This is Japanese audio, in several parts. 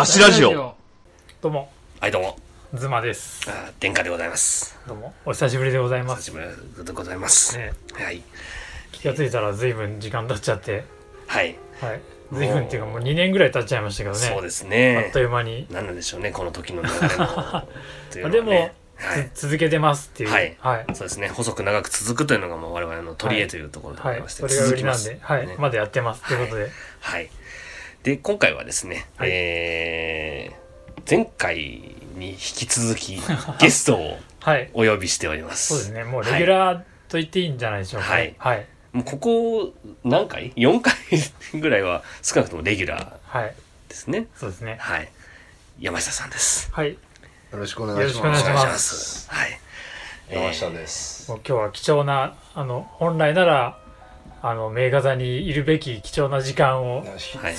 ダッシュラジオ。どうも、はい、どうも。ズマです。あー殿下でございます。どうも、お久しぶりでございます。久しぶりでございます。ね、はい。気がついたら随分時間経っちゃって、はい。はい。随分っていうかもう2年ぐらい経っちゃいましたけどね。そうですあっねと。いう間に。何なんでしょうね、この時の流れも。というのはねでも、はい。つ続けてますっていう。はいはい。そうですね、細く長く続くというのがもう我々の取り柄というところでごはいざいま。して、それが売りなん続きで、はい。ねまだやってます。ということで。はい。で、今回はですね、はいえー前回に引き続き ゲストをはい。お呼びしております。そうですね。もうレギュラーと言っていいんじゃないでしょうか、ね。はい。もうここ何回 ?4 回ぐらいは少なくともレギュラーはい。ですね。そうですね。はい。山下さんです。はい。よろしくお願いしよろしくお願います。しますはい。山下です。もう今日は貴重な、あの、本来なら、あの、名画座にいるべき貴重な時間を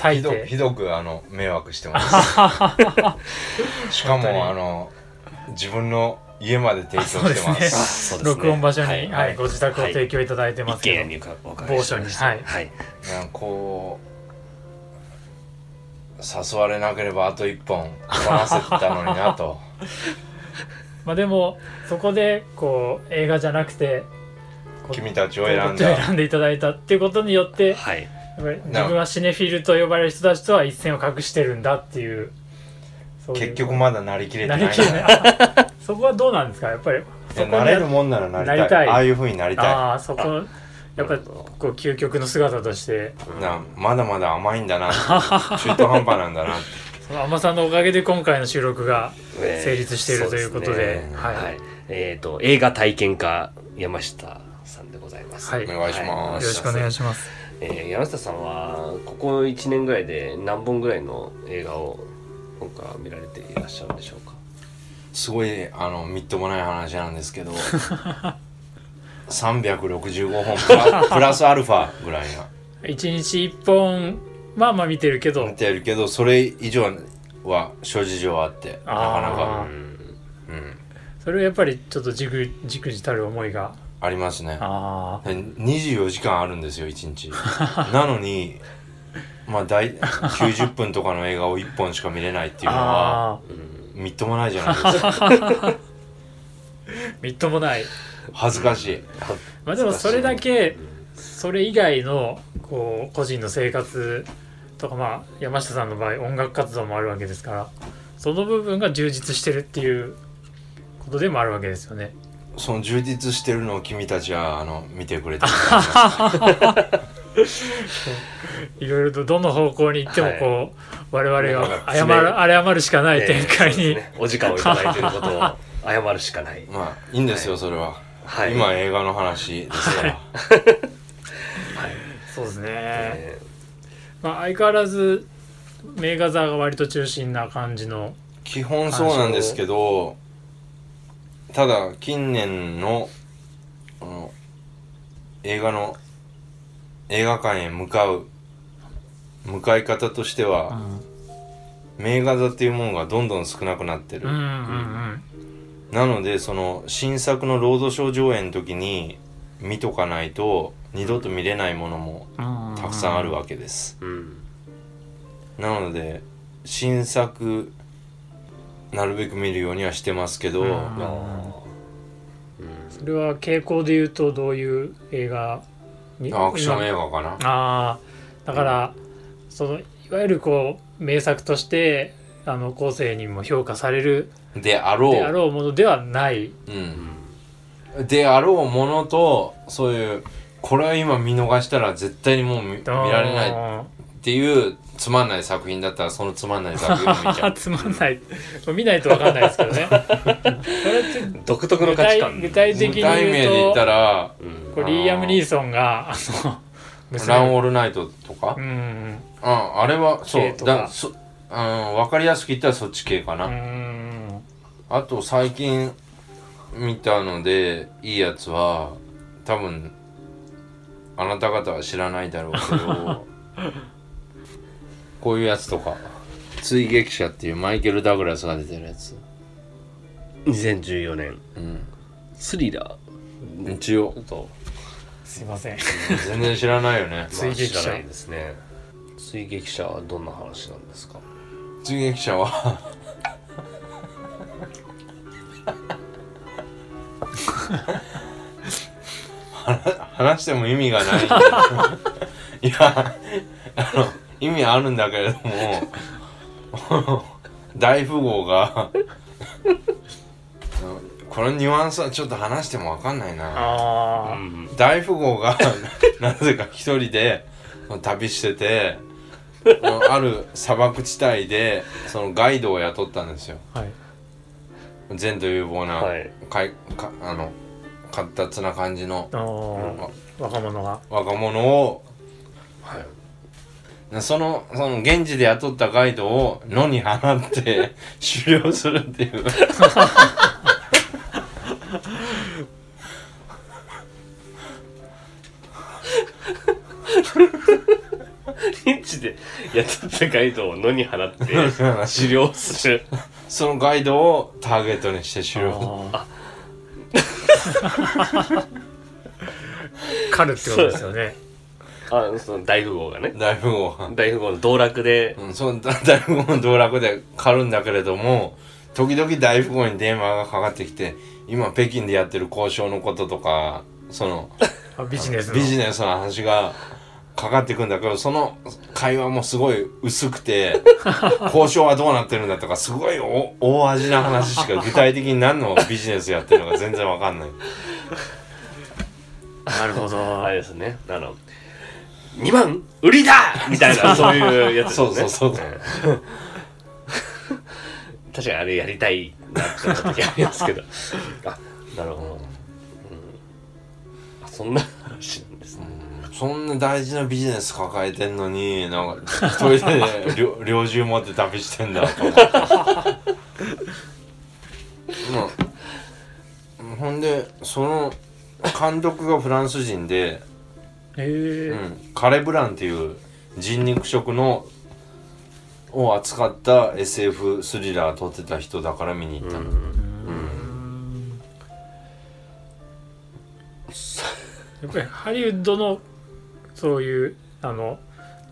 割いひどて、ひどくあの迷惑してます。しかもあの自分の家まで提供してま。すすね。録音場所に、はいはい。ご自宅を提供いただいてますけど、一軒家にお伺い某所にはい。なんかこう誘われなければあと一本こなせてたのになと。まあでもそこでこう映画じゃなくて君たちをこ選んだ。選んでいただいたっていうことによってはい。自分はシネフィルと呼ばれる人たちとは一線を画してるんだっていうそういう結局まだなりきれてない。なりきれない あそこはどうなんですか？やっぱりなれるもんならなりたい。なりたいああいう風になりたああそこやっぱりこう究極の姿としてい。なまだまだ甘いんだな。中途半端なんだな。その甘さんのおかげで今回の収録がえー成立しているということでそうすねはいはい。えっと、映画体験家、山下。はい。お願いしよます。ろしくお願いしします。えー山下さんは、ここ1年ぐらいで何本ぐらいの映画を今回は見られていらっしゃるんでしょうか？すごいあのみっともない話なんですけど 365本プラ プラスアルファぐらいな。一日一本まあまあ見てるけど。見てるけどそれ以上は諸事情あってなかなあか。うん。うん。それはやっぱりちょっとじくじくじたる思いがありますね。あで24時間あるんですよ1日。なのにまあ大90分とかの映画を1本しか見れないっていうのはあうんみっともないじゃないですか。みっともない。恥ずかしい。まあでもそれだけそれ以外のこう個人の生活とかまあ山下さんの場合音楽活動もあるわけですからその部分が充実してるっていうことでもあるわけですよねその充実してるのを君たちはあの見てくれて いろいろとどの方向に行ってもはい。こう、我々が謝る謝るしかない展開に、えーそうですね。お時間をいただいていることを謝るしかない。まあいいんですよ、それは、はい。今映画の話ですから、そうですね、え。まあ相変わらず名画座が割と中心な感じの。基本そうなんですけどただ近年のあの映画の映画館へ向かう向かい方としては、名画座っていうものがどんどん少なくなってる、うんうんうん。なのでその新作のロードショー上映の時に見とかないと二度と見れないものもうん。たくさんあるわけです、ーうん。なので新作なるべく見るようにはしてますけど、うん。あ。それは傾向で言うとどういう映画にアクション映画画かな。ああだから、そのいわゆるこう名作としてあの後世にも評価されるであろう。であろうものではない。うん、であろうものとそういうこれは今見逃したら絶対にもう見見られないっあていうつまんない作品だったらそのつまんない作品を見ちゃーう。つまんない。見ないと分かんないですけどね。独特の具体価値観。具体的に具体名で言言うとったらうん。こうリーアム・ニー。ソンがあの「ラン・オールナイト」とか、うんうんああれはそうだそあ分かりやすく言ったらそっち系かな、うんうん。あと最近見たのでいいやつは多分あなた方は知らないだろうけど こういうやつとか。追撃者っていうマイケル・ダグラスが出てるやつ。2014年。うん。スリラー。一応。ちょっと、すいません。全然知らないよね。追撃者まあ知らないですね。追撃者はどんな話なんですか？出撃者は。話話しても意味がない。いやあの意味あるんだけれども大富豪がこのニュアンスはちょっと話しても分かんないな。大富豪がなぜか一人で旅しててある砂漠地帯でそのガイドを雇ったんですよ。はい。前途有望な、はい。かいかあの活発な感じの若者が。若者をはいそのその現地で雇ったガイドを野に放って 狩猟するっていう。現地で雇ったガイドを野に放って 狩猟する。そのガイドをターゲットにして狩猟。狩るってことですよね あその大富豪がね。大富豪。が大富豪の道楽で。うん、その大富豪の道楽で狩るんだけれども時々大富豪に電話がかかってきて今北京でやってる交渉のこととかそのあビジネスの。ビジネスの話がかかってくんだけどその会話もすごい薄くて 交渉はどうなってるんだとかすごいお大味な話しか具体的に何の？ビジネスやってるのか全然わかんない。なるほど。あれですね。あの2万売りだ！みたいな そういうやつですね。そうそうそう。う ん確かにあれやりたいなって思った時ありますけど。あなるほど、うん、あそんな話なんですね、そんな大事なビジネス抱えてんのになんか一人で猟猟銃持って旅してんだと思って。まあほんでその監督がフランス人で、ええうん、カレ・ブランっていう人肉食のを扱った SF スリラー撮ってた人だから見に行ったの、やっぱりハリウッドのそういうあの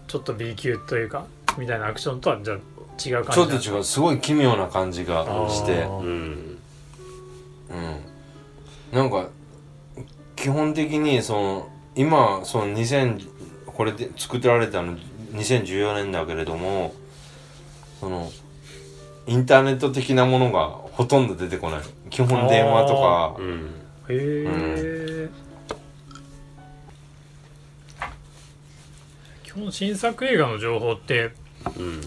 ちょっと B 級というかみたいなアクションとはじゃあ違う感じちょっとう違うすごい奇妙な感じがして。うん。うん。なんか基本的にその今その2000これで作られたの2014年だけれどもそのインターネット的なものがほとんど出てこない。基本電話とか。うん。へえ、基本新作映画の情報ってうん。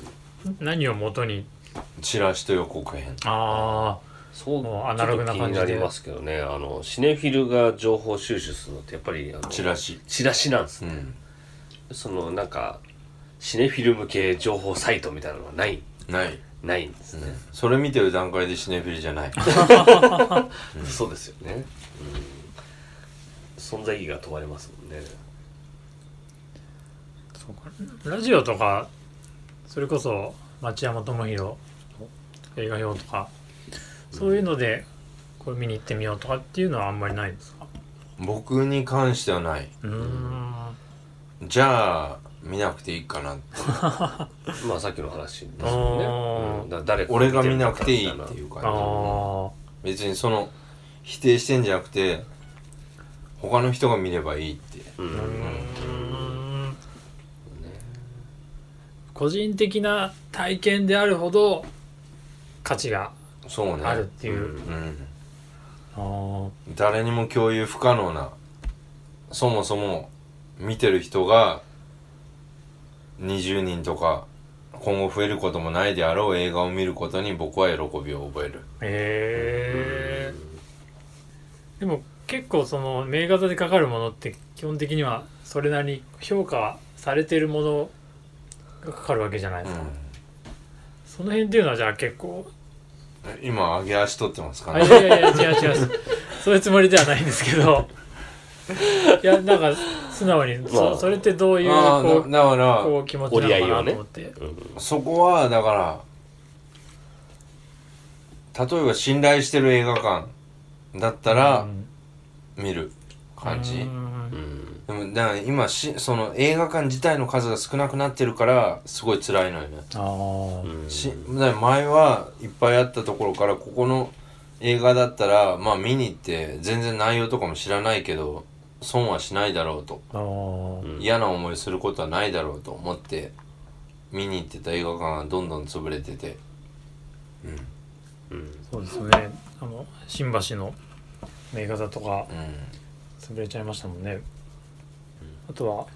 何を元に？チラシと予告編。あそうアナログな感じで。なりますけどね。あのシネフィルが情報収集するのってやっぱりあのチラシ。チラシなんですね、うん。そのなんかシネフィル向け情報サイトみたいなのはない？ない、ないんですね、それ見てる段階でシネフィルじゃない。そうですよね、うん、存在意義が問われますもんね。ラジオとかそれこそ町山智博映画表とかそういうのでこれ見に行ってみようとかっていうのはあんまりないんですか？僕に関してはない。うーん。じゃあ見なくていいかなって。まあさっきの話ですよね、うん、だ誰か俺が見なくていいっていうあ感あじ別にその否定してんじゃなくて他の人が見ればいいって。うん、うーん。個人的な体験であるほど価値があるっていう、うんあー。誰にも共有不可能なそもそも見てる人が20人とか今後増えることもないであろう映画を見ることに僕は喜びを覚える。へえでも結構その名画座でかかるものって基本的にはそれなりに評価されてるものがかかるわけじゃないですか、その辺っていうのはじゃあ結構うん、今上げ足取ってますかあねいやいやいや違う違う。そういうつもりではないんですけど。いやなんか素直に、まあ。そそれってどういうこうだだからこう気持ちなのかなと思って、そこはだから例えば信頼してる映画館だったらうん。見る感じ。うん。うんでもだから今しその映画館自体の数が少なくなってるからすごい辛いのよね。ああ、うんしだから前はいっぱいあったところからここの映画だったらまあ見に行って全然内容とかも知らないけど損はしないだろうと。あー。うん。嫌な思いすることはないだろうと思って見に行ってた映画館がどんどん潰れてて。うん。そうですね。あの新橋の名画座とかうん。潰れちゃいましたもんね、あとは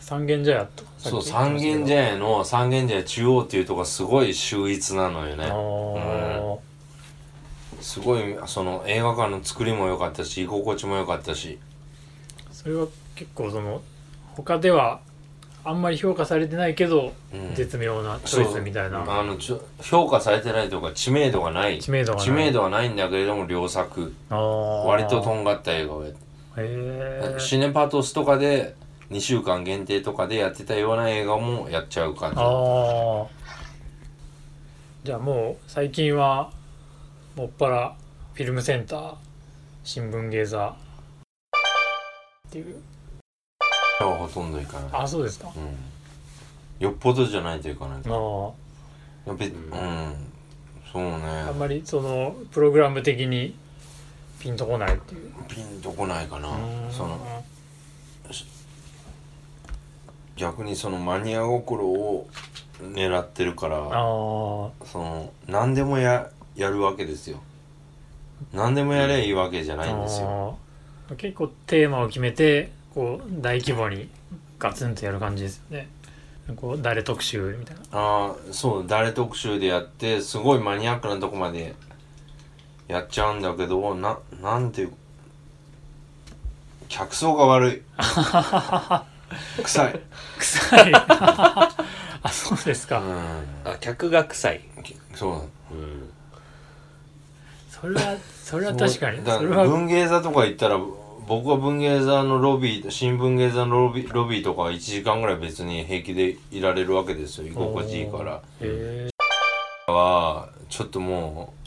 三軒茶屋とかそう三軒茶屋の三軒茶屋中央っていうとこがすごい秀逸なのよあねーすごいその映画館の作りも良かったし居心地も良かったし。それは結構その他ではあんまり評価されてないけど、うん。絶妙なチョイスみたいな。あの評価されてないとか知名度がない。知名度がない。知名度はないんだけれども良作。割ととんがった映画をやっへえシネパトスとかで2週間限定とかでやってたような映画もやっちゃう感じ。ああじゃあもう最近はもっぱらフィルムセンター新聞芸座。っていう。はほとんどいかないあそうですか。うん。よっぽどじゃないといかないあー。やっぱりうん。そうね。あんまりそのプログラム的にピンとこないっていう。ピンとこないかな。うん。その逆にそのマニア心を狙ってるからその何でもややるわけですよ。何でもやればいいわけじゃないんですよ。あー。結構テーマを決めてこう大規模にガツンとやる感じですよね。こう誰特集みたいな。ああそう誰特集でやってすごいマニアックなとこまでやっちゃうんだけどななんていう客層が悪い 臭い。臭い。あそうですか、うん。あ客が臭い。そう。うん。それはそれは確かに。だそれは。文芸座とか行ったら僕は文芸座のロビー新聞芸座のロビーロビーとかは1時間ぐらい別に平気でいられるわけですよ。居心地いいから。へえはちょっともう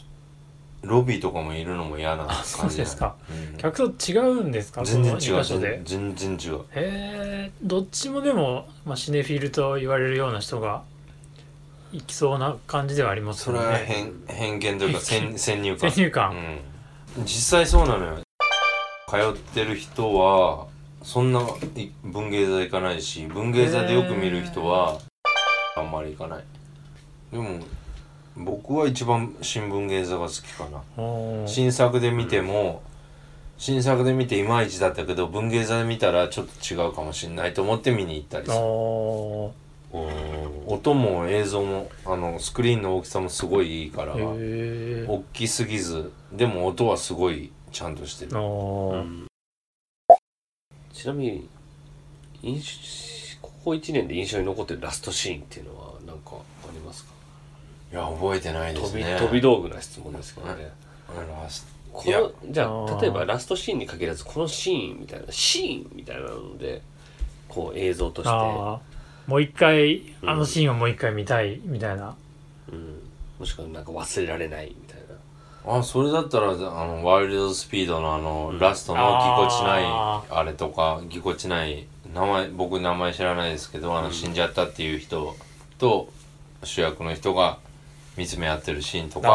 ロビーとかもいるのも嫌な感じそうですか。うん。客と違うんですか？全然違う。全全然違う。へえどっちもでも、まあ、シネフィルと言われるような人が行きそうな感じではありますそれよねは偏偏見というか先先入観。先入観、うん、実際そうなのよ。通ってる人はそんない文芸座行かないし文芸座でよく見る人はあんまり行かない。でも僕は一番新聞芸座が好きかな。新作で見ても新作で見ていまいちだったけど文芸座で見たらちょっと違うかもしれないと思って見に行ったりする。お音も映像もあのスクリーンの大きさもすごいいいから大きすぎずでも音はすごいちゃんとしてる。うん。ちなみに印象ここ1年で印象に残ってるラストシーンっていうのは何かありますかいや覚えてないで飛びすね。飛び道具な質問ですけどね。ラスこのじゃあ例えばラストシーンに限らずこのシーンみたいなシーンみたいなのでこう映像として、もう一回うん。あのシーンをもう一回見たいみたいな、うん、もしくはなんか忘れられないみたいな。あそれだったらあのワイルドスピードのあの、うん。ラストのぎこちないああれとかぎこちない名前僕名前知らないですけどあの、うん。死んじゃったっていう人と主役の人が見つめ合ってるシーンとあか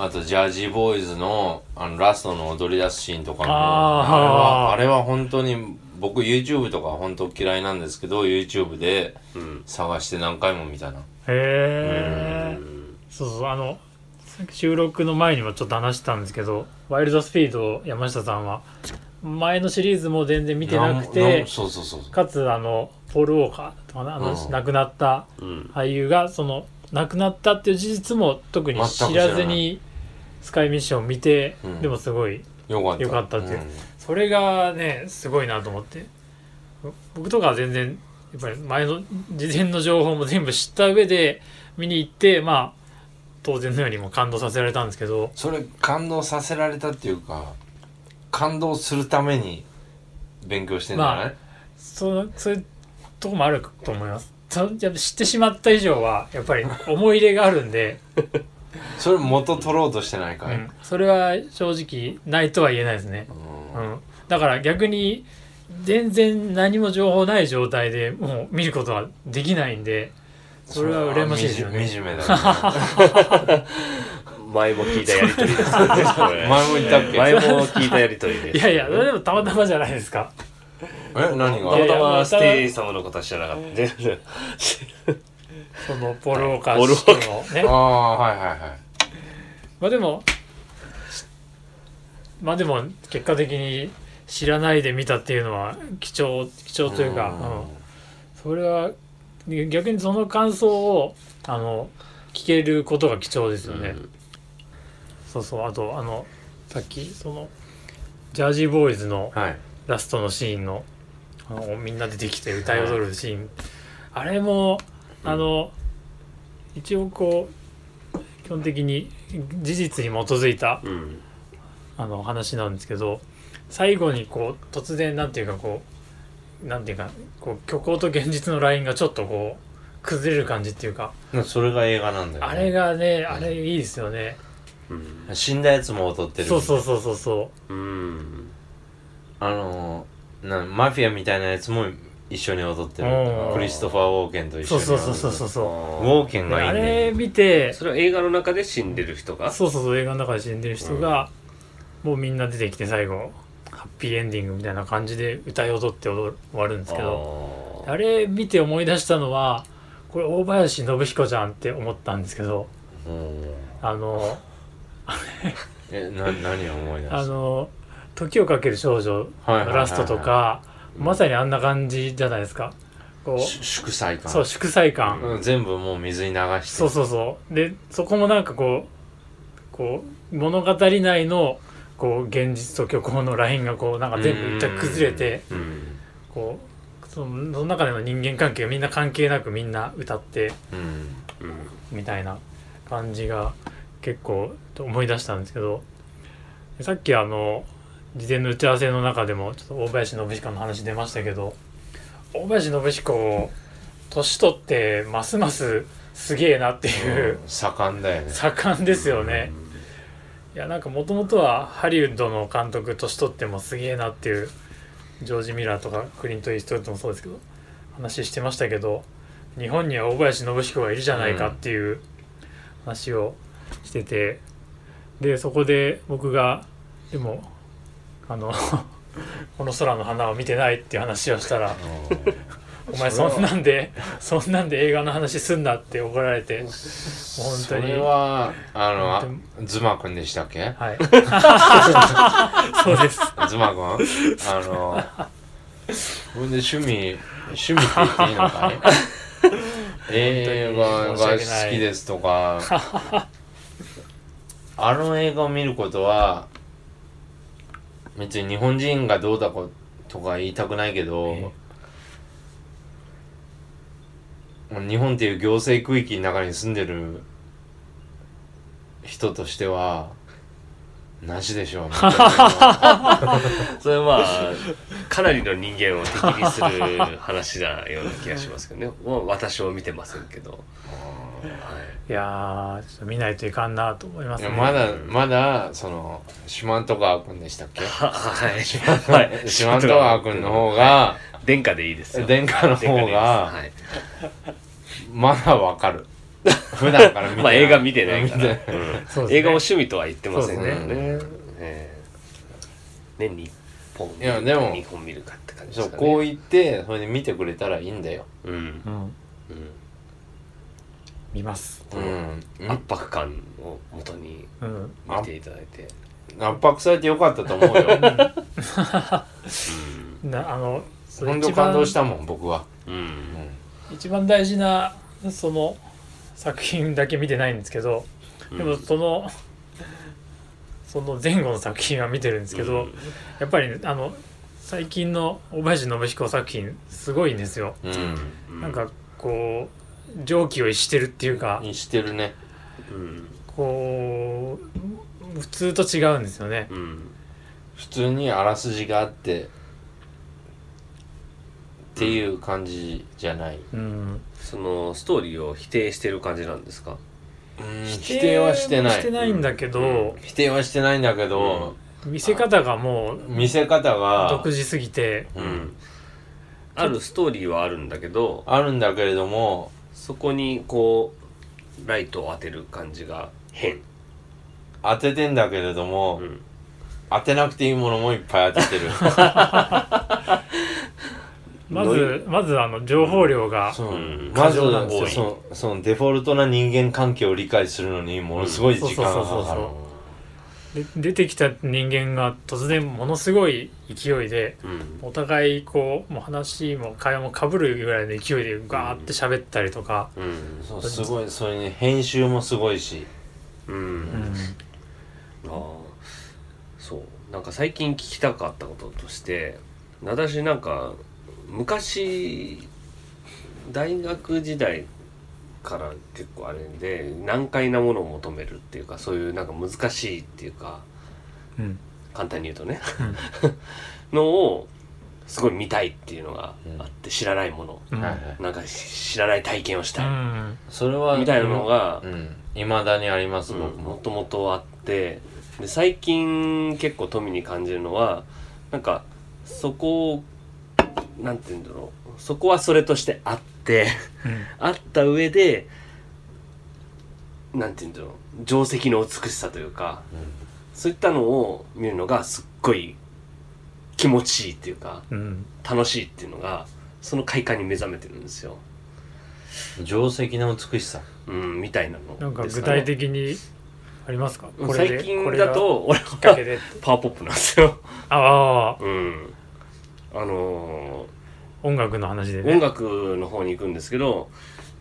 ー。あとジャージーボーイズのあのラストの踊り出すシーンとかも。あれはあれは本当に僕 YouTube とか本当嫌いなんですけど YouTube でうん探して何回も見たな。へえそうそうあの収録の前にもちょっと話したんですけどワイルドスピード山下さんは前のシリーズも全然見てなくてかつあのポール・ウォーカーとかなあの、うん。亡くなったうん。俳優がその亡くなったっていう事実も特に知知らずにスカイミッションを見て、うん。でもすごいよかった。っていう。うん。それがねすごいなと思って。僕とかは全然やっぱり前の事前の情報も全部知った上で見に行ってまあ当然のようにも感動させられたんですけど。それ感動させられたっていうか感動するために勉強してんじゃない、まあそうそういうとこもあると思います知ってしまった以上はやっぱり思い入れがあるんで、それ元取ろうとしてないかい、うん。それは正直ないとは言えないですね。うん。うん、だから逆に全然何も情報ない状態でもう見ることはできないんでそれは羨ましいですよね。惨めだね。前も聞いたやりとりですよね前も言ったっけ？前も聞いたやりとりでいやいやそれでもたまたまじゃないですかえ何たまがいやたまスティー様のことは知らなかった。全然そのポール・ウォーカポーのね。ああはいはいはい。まあでもまあでも結果的に知らないで見たっていうのは貴重貴重というか、うそれは逆にその感想をあの聞けることが貴重ですよね、うん。そうそう。あとあのさっきそのジャージーボーイズのはい。ラストのシーンのみんな出てきて歌い踊るシーン、あれもあの一応こう基本的に事実に基づいたうん。あの話なんですけど最後にこう突然なんていうかこうなんていうかこう虚構と現実のラインがちょっとこう崩れる感じっていうか。それが映画なんだよ、ね、あれがねあれいいですよね。うん。死んだやつも踊ってる。そうそうそうそうそうん。あのなマフィアみたいなやつも一緒に踊ってる。うん。クリストファー・ウォーケンとう一緒に。そうそうそうそうそうウあォーケンがいいねれ見てそれは映画の中で死んでる人が？そうそうそう映画の中で死んでる人が、もうみんな出てきて最後ハッピーエンディングみたいな感じで歌い踊って踊る終わるんですけどああれ見て思い出したのはこれ大林信彦じゃんって思ったんですけどうん。あのえな何を思い出した？あの「時をかける少女」ラストとかまさにあんな感じじゃないですか。こしう祝祭感。そう祝祭感、うん全部もう水に流して。そうそうそう。でそこもなんかこうこう物語内のこう現実と虚構のラインがこうなんか全部一旦崩れてうん。こうそのその中での人間関係がみんな関係なくみんな歌ってみたいな感じが結構思い出したんですけどさっきあの事前の打ち合わせの中でもちょっと大林信彦の話出ましたけど大林信彦年取ってますますすげえなっていう、盛んだよね盛んですよね。いやなんかもともとはハリウッドの監督年取ってもすげえなっていうジョージ・ミラーとかクリント・イーストウッドもそうですけど話してましたけど日本には大林信彦がいるじゃないかっていう話をしてて、でそこで僕がでもあの この空の花を見てないっていう話をしたら「お前そんなんでそんなんで映画の話すんな」って怒られて本当に。それはあのあズマくんでしたっけ？はい。そうです。ズマくんあのほんで趣味趣味って言っていいのかい。映画が好きですとか。あの映画を見ることは別に日本人がどうだことか言いたくないけど、え日本っていう行政区域の中に住んでる人としてはなしでしょう それはまあかなりの人間を敵にする話なような気がしますけどね。もう私は見てませんけど、はいやー、ちょっと見ないといかんなと思いますね。いやまだまだその四万十川君でしたっけ？ははいはい。四万十川君の方が殿下でいいですよ。殿下の方が殿下でいいです。はい。まだわかる。普段から見て まあ映画見てないから、映画も趣味とは言ってませんね。年に1本いやでも2本見るかって感じそうですかね。こう言ってそれで見てくれたらいいんだよ。うん、うん、うん見ます。うん。圧迫感をもとにうん。見ていただいて。圧迫されてよかったと思うよ。なあの、本当一番感動したもん僕は。うん、うん一番大事なその作品だけ見てないんですけど、でもそのその前後の作品は見てるんですけど、やっぱりあの最近の大林信彦作品すごいんですよ。うん。なんかこう常軌を逸してるっていうか、にしてるね。うんこう普通と違うんですよね。うん。普通にあらすじがあってっていう感じじゃない、うん、そのストーリーを否定してる感じなんですか？うん否定はしてない。してないんだけど、うん。否定はしてないんだけど、見せ方がもう見せ方が独自すぎて。ううんん。あるストーリーはあるんだけどあるんだけれどもそこにこうライトを当てる感じが変、当ててんだけれども、うん、当てなくていいものもいっぱい当ててる。まずまずあの情報量がそう、うん。まず過剰なんですよそのそのデフォルトな人間関係を理解するのにものすごい時間がそうそうそうかかるそうで出てきた人間が突然ものすごい勢いでうん。お互いこうもう話も会話もかぶるぐらいの勢いでガーって喋ったりとか、うん。そうすごいそれに編集もすごいし。うん、うん。ああ。そう。なんか最近聞きたかったこととして私なんか昔大学時代から結構あれで難解なものを求めるっていうかそういうなんか難しいっていうかうん。簡単に言うとね。のをすごい見たいっていうのがあって知らないものうん。なんか知らない体験をしうたい。ん。それはみたいなのがうん。いまだにあります僕も。もともとあってで最近結構富に感じるのはなんかそこをなんて言うんだろうそこはそれとしてあってうん。あった上でなんて言うんだろう定石の美しさというかそういったのを見るのがすっごい気持ちいいっていうかうん。楽しいっていうのがその快感に目覚めてるんですよ。定石の美しさ。うん、みたいなのなんか具体的にありますか？最で近だと俺きっかけはでパワーポップなんですよ。ああうん。あの音楽の話でーね音楽の方に行くんですけど、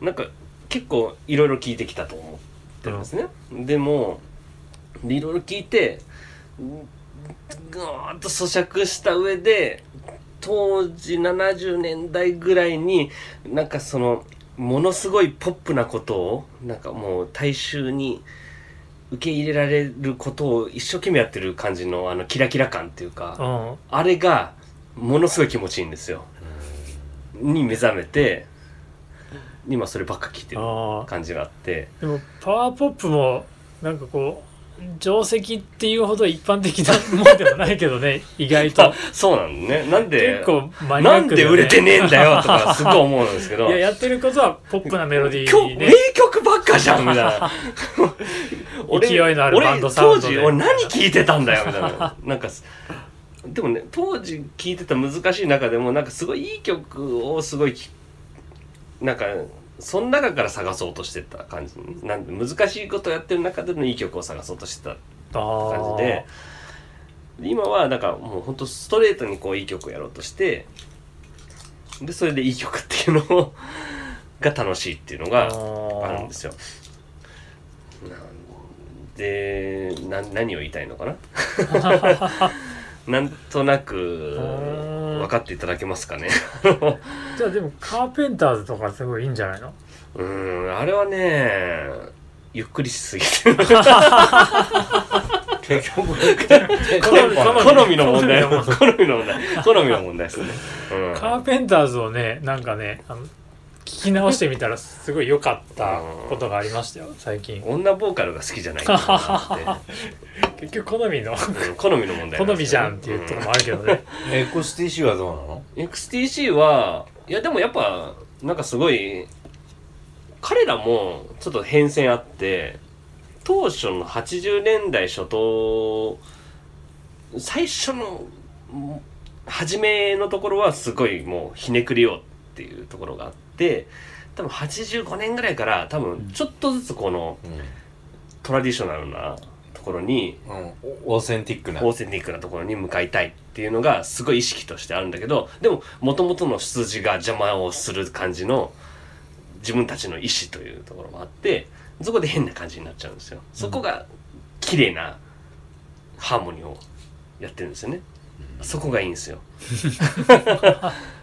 なんか結構いろいろ聞いてきたと思ってるんですね。でも、でいろいろ聞いて、ぐーっと咀嚼した上で、当時70年代ぐらいに、なんかその、ものすごいポップなことを、なんかもう大衆に受け入れられることを一生懸命やってる感じのあのキラキラ感っていうか、うんあれがものすごい気持ちいいんですよ。に目覚めて今そればっか聞いてる感じがあって。でもパワーポップもなんかこう定石っていうほど一般的なものでもないけどね 意外と。あそうなんね。なんで結構マニアなんックだよねで売れてねえんだよとかすごい思うんですけど。いややってることはポップなメロディ今日名ーね曲ばっかじゃんみたいな。勢いのあるバンドサウンドで。俺当時俺何聞いてたんだよみたいな。なんかでもね当時聞いてた難しい中でもなんかすごいいい曲をすごいきなんかその中から探そうとしてた感じなんで難しいことやってる中でのいい曲を探そうとしてたあ感じで今はなんかもうほんとストレートにこういい曲をやろうとしてでそれでいい曲っていうのをが楽しいっていうのがあるんですよ。でな何を言いたいのかな？なんとなく分かっていただけますかね。じゃあでもカーペンターズとかすごいいいんじゃないの？うんあれはねゆっくりしすぎて。る 結局好みの問題。好好みの問題。好みの問題ですね。うん。カーペンターズをねなんかねあの聞き直してみたらすごい良かったことがありましたよ。最近。女ボーカルが好きじゃないっていうのがあって。結局好みの。うん好みの問題好みじゃんっていうところもあるけどね。XTC はどうなの？XTC はいやでもやっぱなんかすごい彼らもちょっと変遷あって当初の80年代初頭最初のん初めのところはすごいもうひねくれようっていうところがあって多分85年ぐらいから多分ちょっとずつこのトラディショナルなところにうん、うん、オーセンティックな。オーセンティックなところに向かいたいっていうのがすごい意識としてあるんだけどでも元々の出自が邪魔をする感じの自分たちの意思というところもあってそこで変な感じになっちゃうんですよ。そこが綺麗なハーモニーをやってるんですよね。そこがいいんですよ。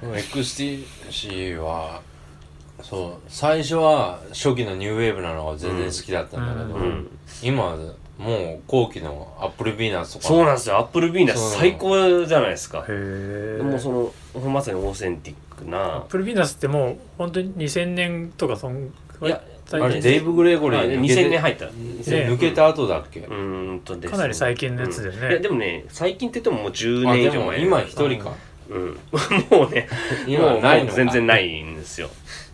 XTC はそう最初は初期のニューウェーブなのが全然好きだったんだけど、ううん。今はもう後期のアップルビーナスとか。そうなんですよアップルビーナス最高じゃないですか。へえもうそのまさにオーセンティックなアップルビーナスってもう本当に2000年とかそんぐいやあれデイブ・グレゴリあー抜けて2000年入った。抜けた後だっけ、うーんとですね。かなり最近のやつだよね。うん。いやでもね最近って言ってももう10あ年以上前。今一人か、うん。もうね今もうない全然ないんですよ。うん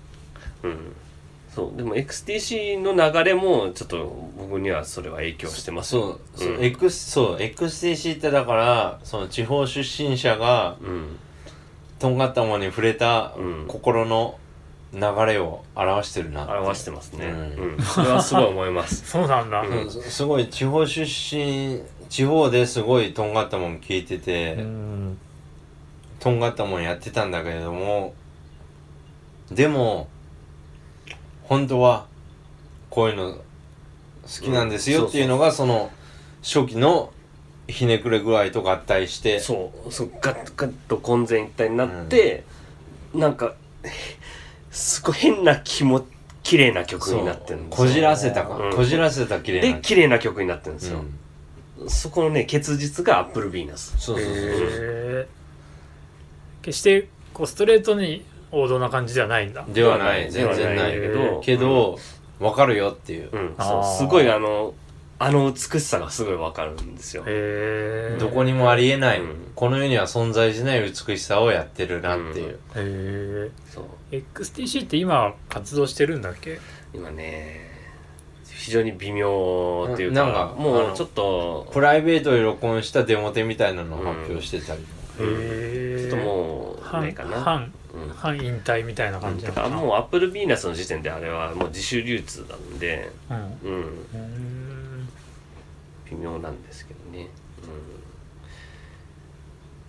そうでも XTC の流れもちょっと僕にはそれは影響してます。そうそう、うん。X そう XTC ってだからその地方出身者がうん。とんがったものに触れたうん。心の流れを表してるなって。表してますね。うん。うん。それはすごい思います。そうなんだ、うん。すすごい地方出身地方ですごいとんがったもん聞いてて、うん。とんがったもんやってたんだけれどもでも本当はこういうの好きなんですよっていうのがその初期のひねくれ具合と合体して。そうそうガッガッと混然一体になって、なんかすごい変な気も綺麗な曲になってるんですよ。こじらせたか、うん。こじらせた綺麗な。で綺麗な曲になってるんですよ、うん。そこのね結実がアップルビーナスそうそうそう決してこうストレートに王道な感じではないんだ。ではない。全然ないけど。けど、わかるよっていう、うん、あー。そうすごいあのあの美しさがすごいわかるんですよ。へえどこにもありえない、うん。この世には存在しない美しさをやってるなっていう、へえそう。XTC って今活動してるんだっけ？今ね非常に微妙っていうかなんかもうちょっとプライベートで録音したデモテみたいなのを発表してたりも、へえちょっともうな半いかな。半。うん半引退みたいな感じだからもうアップルビーナスの時点であれはもう自主流通なんで。うん。うん。うん微妙なんですけどね。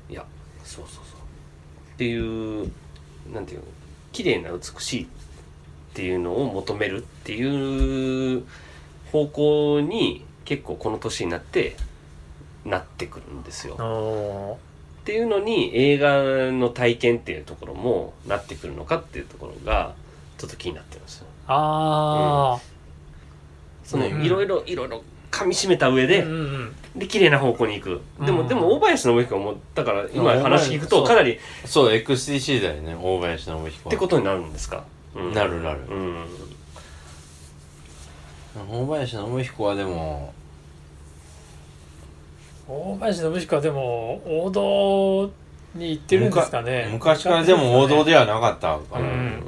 うん。いやそうそうそう。っていうなんていうの綺麗な美しいっていうのを求めるっていう方向に結構この年になってなってくるんですよ。おっていうのに映画の体験っていうところもなってくるのかっていうところがちょっと気になってるんですよ。あそのうん。いろいろいろいろ噛み締めた上で、あうんうん。で綺麗な方向に行く。でも、うん。でも大林信彦もだから今うん話聞くとそうかなりっそう XTC だよね大林信彦てことになるんですか、うん。なるなる。うん。大林信彦はでも大林信彦はでも王道に行ってるんですかね。昔からでも王道ではなかった。かうら、ん。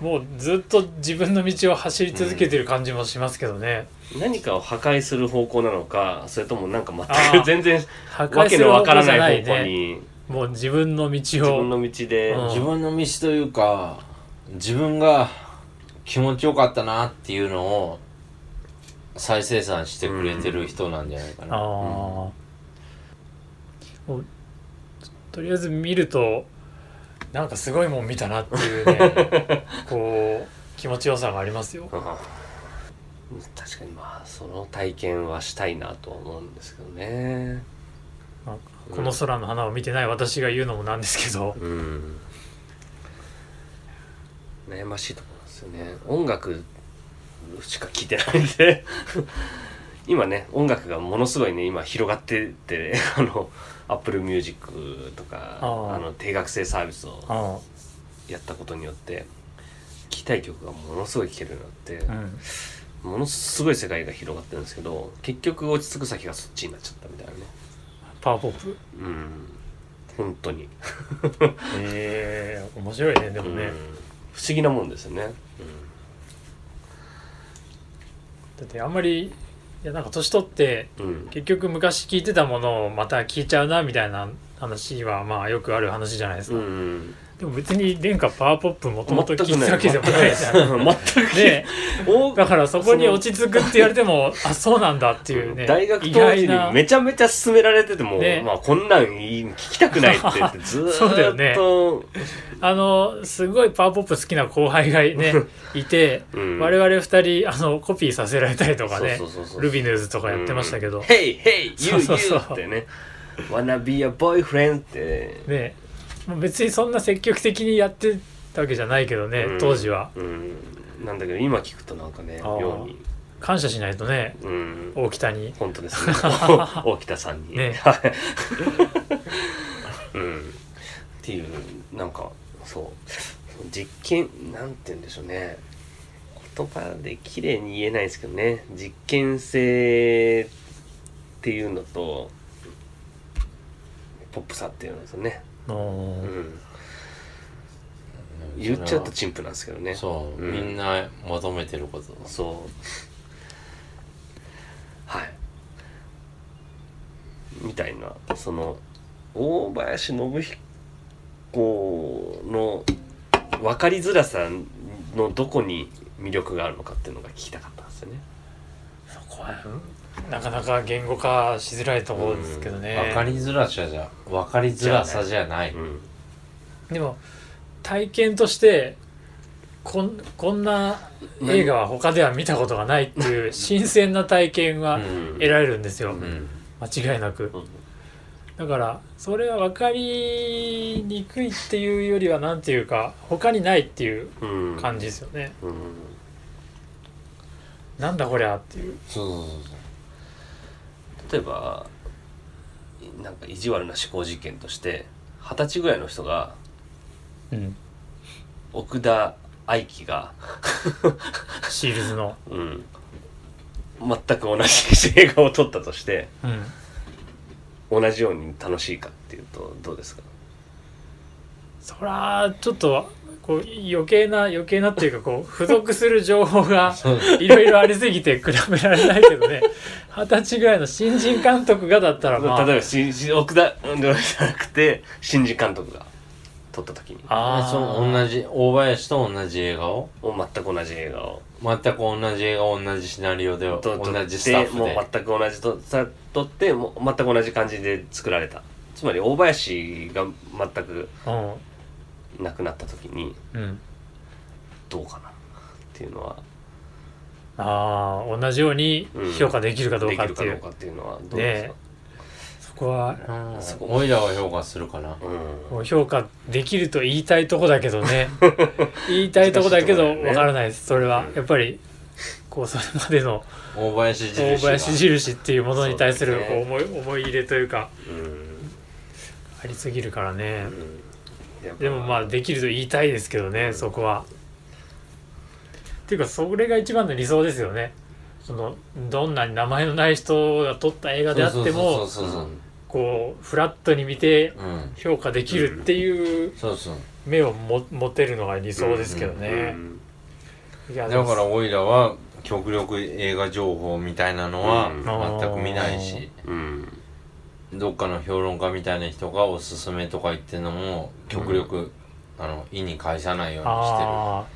もうずっと自分の道を走り続けてる感じもしますけどね、何かを破壊する方向なのかそれともなんかあ全ー。く全然破わけのわからない方向ね。にもう自分の道自分をの道で、うん。自分の道というか自分が気持ちよかったなっていうのを再生産してくれてる人なんじゃないかああ、な、もうとりあえず見るとなんかすごいもん見たなっていうね こう気持ちよさがありますよ。うん確かにまあその体験はしたいなとは思うんですけどね。この空の花を見てない私が言うのもなんですけど、うん。悩ましいところなんですよね。音楽しか聴いてないんで。今ね音楽がものすごいね今広がってって あの Apple Music とかあー。あの定額制サービスをあやったことによって聴きたい曲がものすごい聴けるようになってあ、うん、ものすごい世界が広がってるんですけど結局落ち着く先がそっちになっちゃったみたいなね。パワーポップ？うん。本当に。ええ面白いねでもね、うん。不思議なもんですよね、だってあんまりいやなんか年取ってうん。うん結局昔聞いてたものをまた聞いちゃうなみたいな話はまあよくある話じゃないですか、うんでも別に廉価パワーポップもともと聞いたわけでもないじゃん。全くでおだからそこに落ち着くって言われてもあそうなんだっていうね大学意当時にめちゃめちゃ勧められてても、ね。まあこんなん聞きたくないって言ってずーっと。そうだよね。あのすごいパワーポップ好きな後輩がね いて、うん。我々二人あのコピーさせられたりとかねルビヌーズとかやってましたけど、you, そうそうそう。you ってね。Wanna be a boyfriend って。ね別にそんな積極的にやってたわけじゃないけどね、うん。当時は。うん。なんだけど今聞くとなんかねあー妙に。感謝しないとねうん。大北に。本当ですね。大北さんに。ね。は いうん。っていうなんかそう。実験なんて言うんでしょうね。言葉で綺麗に言えないですけどね。実験性っていうのとポップさっていうのですね、おーうん、言っちゃうと陳腐なんですけどね。そう、うん。みんな求めてることそう。はい。みたいな。その大林信彦の分かりづらさのどこに魅力があるのかっていうのが聞きたかったんですよね。そこはなかなか言語化しづらいところですけどね、分かりづらさじゃ分かりづらさじゃない。うん。でも体験としてこんこんな映画は他では見たことがないっていう新鮮な体験はうん。得られるんですよ、うん。間違いなく。うん。だからそれは分かりにくいっていうよりはなんていうか他にないっていううん。感じですよね、うん。なんだこりゃっていうそうそうそう例えばなんか意地悪な思考実験として二十歳ぐらいの人がうん。奥田愛樹が、シールズの。うん、全く同じ映画を撮ったとしてうん。同じように楽しいかっていうとどうですか？そらちょっとこう余計な余計なっていうかこう付属する情報が いろいろありすぎて比べられないけどね二十歳ぐらいの新人監督がだったらまあ。例えば新新奥田うんじゃなくて新次監督が撮った時に。あー。その同じ大林と同じ映画を？全く同じ映画を。全く同じ映画同じシナリオで同じスタッフもうで全く同じとさ撮ってもう全く同じ感じで作られた。つまり大林が全くうなくなった時にんうん。どうかなっていうのはああ同じように評価できるかどうかっていう、うかっていうのはどうですか、そこはうん。そこオイラは評価するかな。うん。もう評価できると言いたいとこだけどね。言いたいとこだけどわからないです。それはうん。やっぱりこうそれまでの大林印大林印っていうものに対する思い思い入れというかうん。ありすぎるからね。でもまあできると言いたいですけどねそこは。っていうかそれが一番の理想ですよね。そのどんなに名前のない人が撮った映画であってもそうそうそうこうフラットに見て評価できるっていうそうそう。目をも持てるのが理想ですけどね。だからオイラは極力映画情報みたいなのはうん。全く見ないしうん。どっかの評論家みたいな人がおすすめとか言ってるのも極力、あの意に介さないようにしてああうん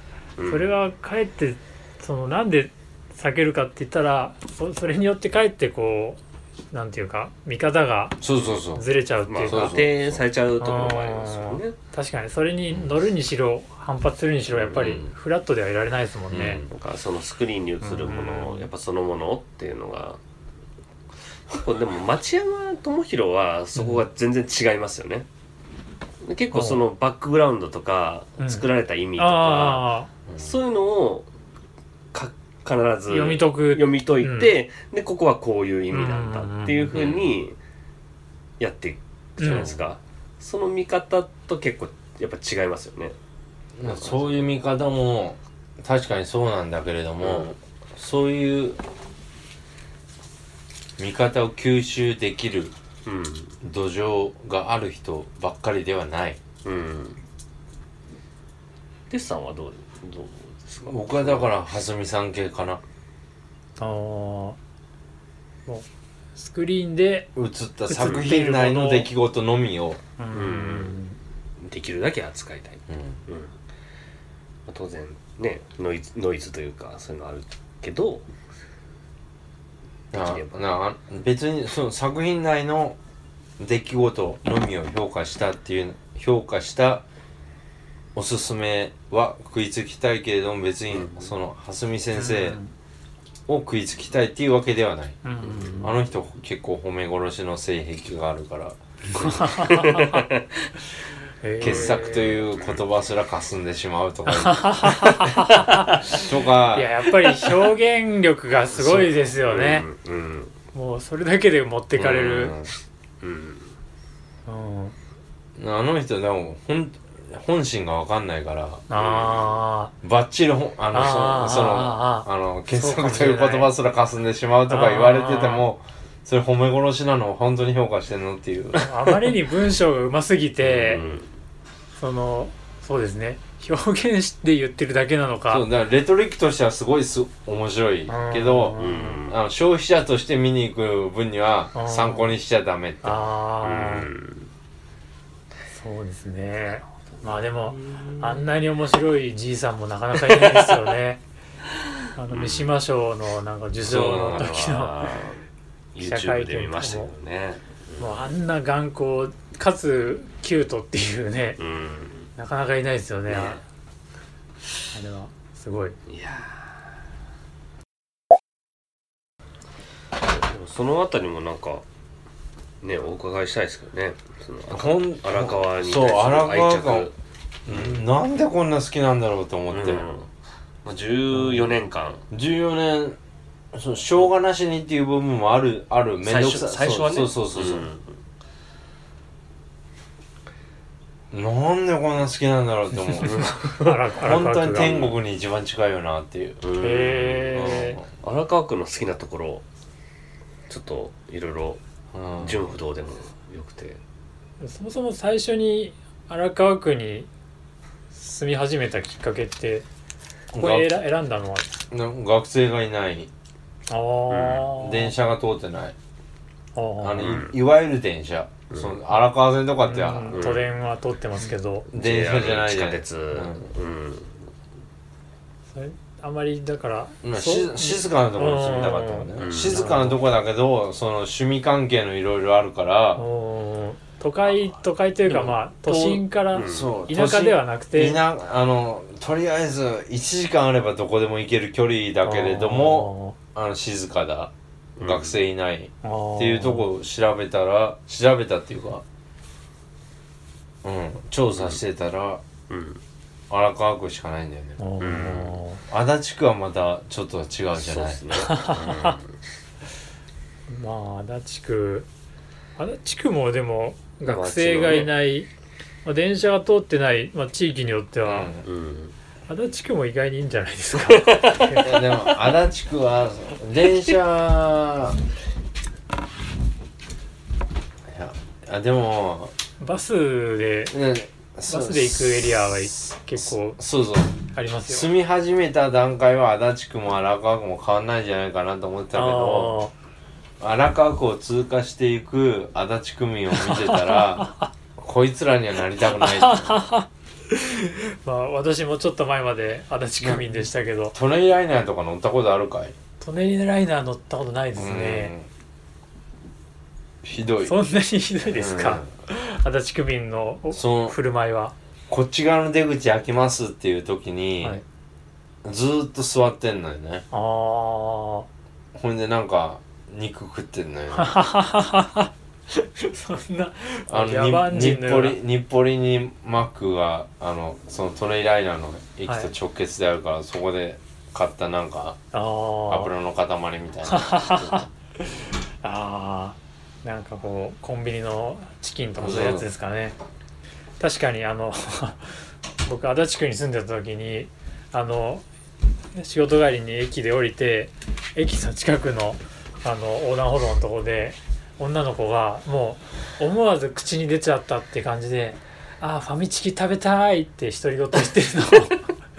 それはかえってそのなんで避けるかって言ったらそそれによってかえってこうなんていうか見方がるそうそうそう。ずれちゃうってまあいうか、そう固定されちゃう。ところもありますよね確かにそれに乗るにしろ反発するにしろやっぱりうん。フラットではいられないですもんね。なんかそのスクリーンに映るものうん。やっぱそのものっていうのがこれでも町山智博はそこが全然違いますよね、結構そのバックグラウンドとかうん。作られた意味とか、ああそういうのをか必ず読み解く。読み解いて、でここはこういう意味なんだっていうふううんにやっていくじゃないですか、その見方と結構やっぱ違いますよね。まあそういう見方も確かにそうなんだけれども、うん。そういう見方を吸収できるうん。土壌がある人ばっかりではない。うん。テスさんはどうどうですか。僕はだから蓮見さん系かなああもうスクリーンで映った作品内の出来事のみを、うんんできるだけ扱いたい。うんうん。まあ当然ねノイズノイズというかそういうのあるけど。なな別にその作品内の出来事のみを評価したっていう評価したおすすめは食いつきたいけれども別にうん。その蓮見先生を食いつきたいっていうわけではない、うん。あの人結構褒め殺しの性癖があるから。傑作という言葉すら霞んでしまうとか。とか。いややっぱり表現力がすごいですよね。う。ん。うん。もうそれだけで持ってかれる。うん。うん。うん。あの人でもほん本心が分かんないからあバッチリあのそそのあの傑作といいう言葉すら霞んでしまうとか言われててもそれ褒め殺しなのを本当に評価してんのっていう。ああまりに文章がうますぎて、うん。そのそうですね。表現して言ってるだけなのか。そうだからレトリックとしてはすごいす面白いけどあの消費者として見に行く分には参考にしちゃダメって。ああ、うん。そうですねまあでもあんなに面白いじいさんもなかなかいないですよね。あの三島賞のなんか受賞の時の記者会 YouTube で見ましたけどね。もうあんな眼光かつキュートっていうねうん。なかなかいないですよね。ね。あれはすごい。いやー。でもそのあたりもなんかねお伺いしたいですけどね。その荒川に対するそう荒川愛着。がうんなんでこんな好きなんだろうと思って、うん。まあ、14年間。14年そうしょうがなしにっていう部分もあるある面最倒くさ。初最初はね。そうそうそうそう、ん。なんでこんな好きなんだろうって思う。本当に天国に一番近いよなっていう、うん。へ荒川区の好きなところちょっといろいろうん純不動でも。よくて。そもそも最初に荒川区に住み始めたきっかけってここで選選んだのは？な学生がいない。ああ、電車が通ってない。あの、うん。いいわゆる電車、うん。その荒川線とかって、うん。都電は通ってますけど、電車じゃないじゃん。地下鉄。うんあまりだから、まあ、そう？し静かなところに住みたかったもんね、うん。静かなとこだけどその趣味関係のいろいろあるから、都会都会というかまあ都心からうん。そう。田舎ではなくて。いなあのとりあえず1時間あればどこでも行ける距離だけれどもあの静かだ、うん。学生いない。っっていうとこを調べたら調べたっていうかうん調査してたらうん荒川区しかないんだよね。うん。足立区はまたちょっと違うじゃない。そうですね。まあ足立区。足立区もでも学生がいない、まあ、電車が通ってない、まあ、地域によっては、うん。うんうん足立区も意外にいいんじゃないですか。でも足立区は電車いやあでもバスでねババスで行くエリアは結構そうそう。ありますよ。住み始めた段階は足立区も荒川区も変わんないんじゃないかなと思ってたけど荒川区を通過していく足立区民を見てたら こいつらにはなりたくない まあ私もちょっと前まで足立区民でしたけど。トレイライナーとか乗ったことあるかい？トネリライナー乗ったことないですね、うんひどい。そんなにひどいですか、足立区民の振る舞いは、こっち側の出口開けますっていう時に、はい、ずーっと座ってんのよね。ああほんでなんか肉食ってんのよ。そんなあのに日暮里日暮里にマックがあのそのトレイライナーの駅と直結であるから、そこで買ったなんか油の塊みたいな あーなんかこうコンビニのチキンとかそういうやつですかね。確かにあの 僕足立区に住んでた時にあの仕事帰りに駅で降りて駅の近くのあの横断歩道のとこで女の子がもう思わず口に出ちゃったって感じで「あーファミチキ食べたい」って独り言言ってるの。を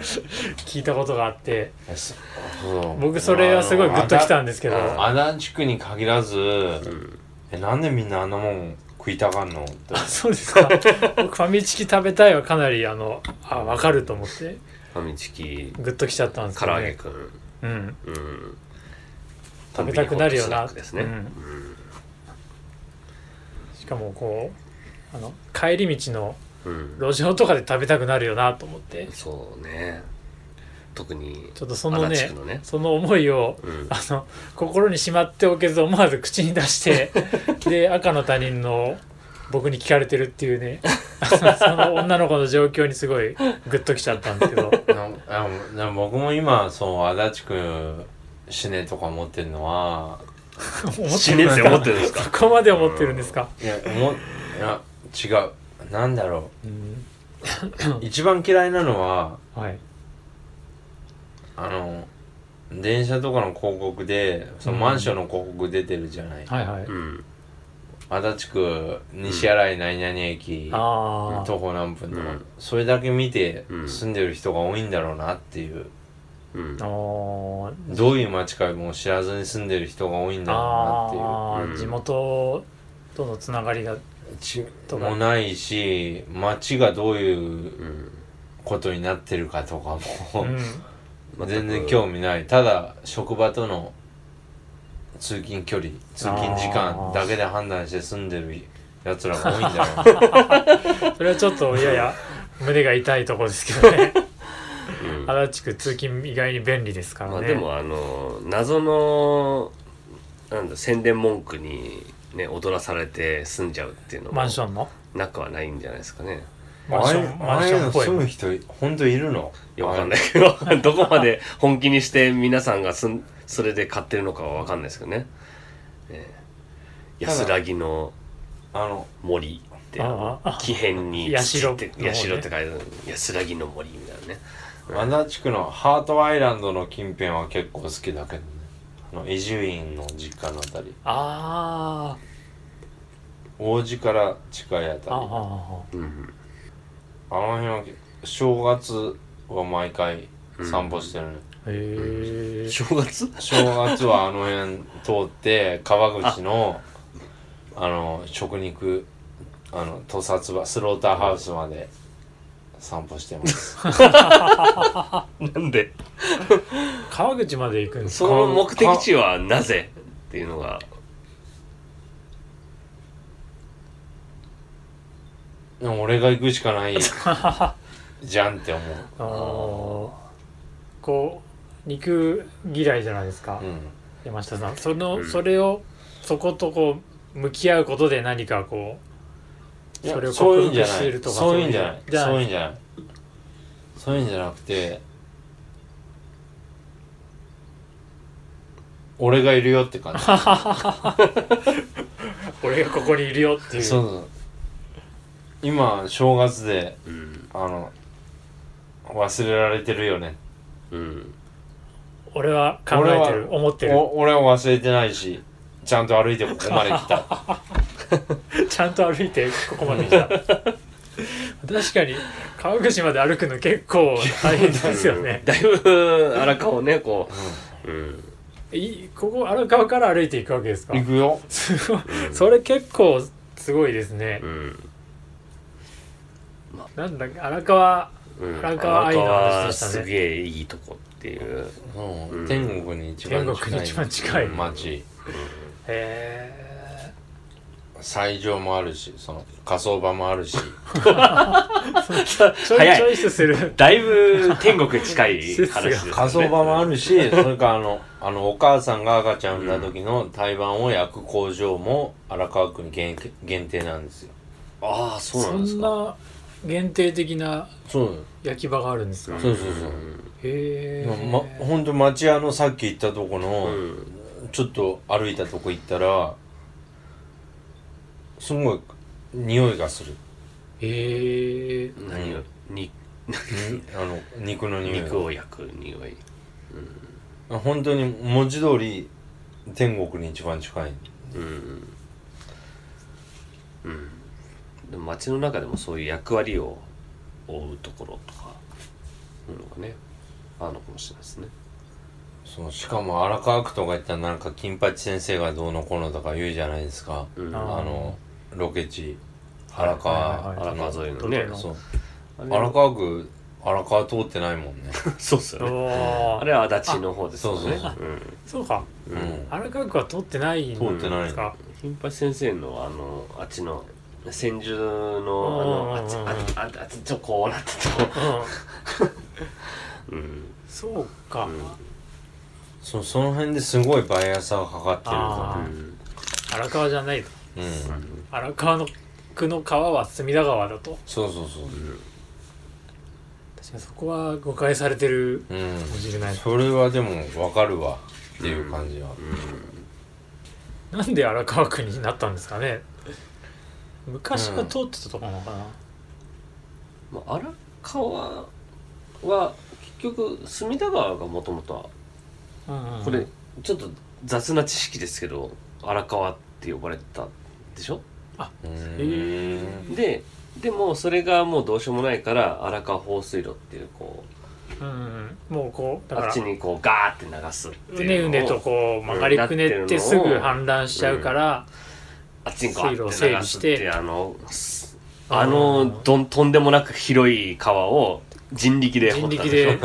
聞いたことがあって。僕それはすごいグッときたんですけど。足立区に限らず、うんえなんでみんなあんなもん食いたがんの？ってあそうですか。僕ファミチキ食べたいはかなりあのあ分かると思って。ファミチキ。グッときちゃったんですけど、ね、唐揚げくんうん。うん。食べたくなるよな。コンビニホットスナックですね。うん。しかもこうあの帰り道のうん、路上とかで食べたくなるよなと思って。そうね特にちょっとそのねね。その思いをうん。あの心にしまっておけず思わず口に出して で赤の他人の僕に聞かれてるっていうね その女の子の状況にすごいグッときちゃったんですけど。僕も今そう足立区シネとか持ってるのは死ねって思ってるんですか？そこまで思ってるんですか、いや思いや違う。なんだろう。ん。う一番嫌いなのははいあの電車とかの広告でそのマンションの広告出てるじゃない、はいはい、うん。足立区西新井何々駅、ああ徒歩何分とか、うん。それだけ見てうん。住んでる人が多いんだろうなっていう、うん。あー。どういう街かも知らずに住んでる人が多いんだろあー、うん。地元とのつながりがちもないし街がどういううん。ことになってるかとかも、うん全然興味ない。ただ職場との通勤距離通勤時間だけで判断して住んでるやつらが多いんだろうそれはちょっとやや胸が痛いところですけどね。うん。足立区通勤意外に便利ですからね、まあでもあの謎のなんだ宣伝文句にね踊らされて住んじゃうっていうのもマンションの？なくはないんじゃないですかね。マンションマンションっぽい住む人本当いるの？いやわかんないけど どこまで本気にして皆さんがすんそれで買ってるのかはわかんないですけどね、ええ。安らぎのあの森ってああ木片に社。土っての方ね社って書いてある。安らぎの森みたいなね。足立区のハートアイランドの近辺は結構好きだけどね。あの伊集院の実家のあたり。あ王子から近いあーたり。あああうん。の辺は正月は毎回散歩してるね、へえ正月？正月はあの辺通って川口のあ。の食肉あの屠殺場スローターハウスまで散歩してます。なんで？川口まで行くんですその目的地はなぜっていうのが。でも俺が行くしかない じゃんって思う。こう肉嫌いじゃないですか、うん。山下さん。その、うん。それをそことこう向き合うことで何かこうそれをそういうん克じゃない。服しているとかそういうんじゃない。じゃそういうんじゃない。そういうんじゃなくて俺がいるよって感じ。俺がここにいるよっていう。そうそう。今正月でうん。あの忘れられてるよね。うん。俺は考えてる思ってる。お俺は忘れてないしちゃんと歩いてここまで来た。ちゃんと歩いてここまで来た。確かに川口まで歩くの結構大変ですよね。だいぶ荒川をねこう。うん。いここ荒川から歩いていくわけですか？行くよ。すごい。それ結構すごいですね。うん。なんだっけ荒川うん荒川愛の話でしたね。すげえいいとこっていう。うん。うん天国に一番近い。天国に一番近い。町へ斎場もあるしその火葬場もあるし。えちょい。早いチョイスする。だいぶ天国に近い話ですよね。火葬場もあるしそれからあのあのお母さんが赤ちゃん産んだ時の胎盤を焼く工場も荒川区に限限定なんですよ。ああそうそなんですか。んな限定的な焼き場があるんですか、そうそうそう。へえ、ま、ほんと町屋のさっき言ったとこの、うんちょっと歩いたとこ行ったらすごい匂いがする。へえ。何を？ににあの肉の匂い。肉を焼く匂い。が本当に文字通り天国に一番近い。うん。うんでも街の中でもそういう役割を負うところとかいうのがねあるのかもしれないですね。そうしかも荒川区とか行ったらなんか金八先生がどうのこうのとか言うじゃないですか。うん。ああのロケ地荒川、はいはい。荒川沿いのね。荒川区荒川通ってないもんね。そうっすよね。あれは足立の方ですよね。そうそうそう。か。うん。ん。荒川区は通ってないん通ってないですか金八先生のあのあっちの千住のあうん。のあっちあっちあっちょこうなってうんと。う んそうか、うん。そその辺ですごいバイアスがかかってるあかうん。荒川じゃないと。らうん。荒川の区の川は隅田川だと。そうそうそう。確かにそこは誤解されてるうん。かもしれない。それはでも分かるわっていう感じは、なんで荒川区になったんですかね昔は通ってたとこなのかな、まあ、荒川は結局隅田川がもともとはうんうんこれちょっと雑な知識ですけど荒川って呼ばれてたでしょ？うへんででもそれがもうどうしようもないから荒川放水路っていうこうんうんもうこううだからあっちにこうガーって流すってうねいうのをうねとこう曲がりくねってすぐ氾濫しちゃうから、あっちにガーって流す水路を整備して。っていうあのあのどんとんでもなく広い川を人力で掘った人力で、ね、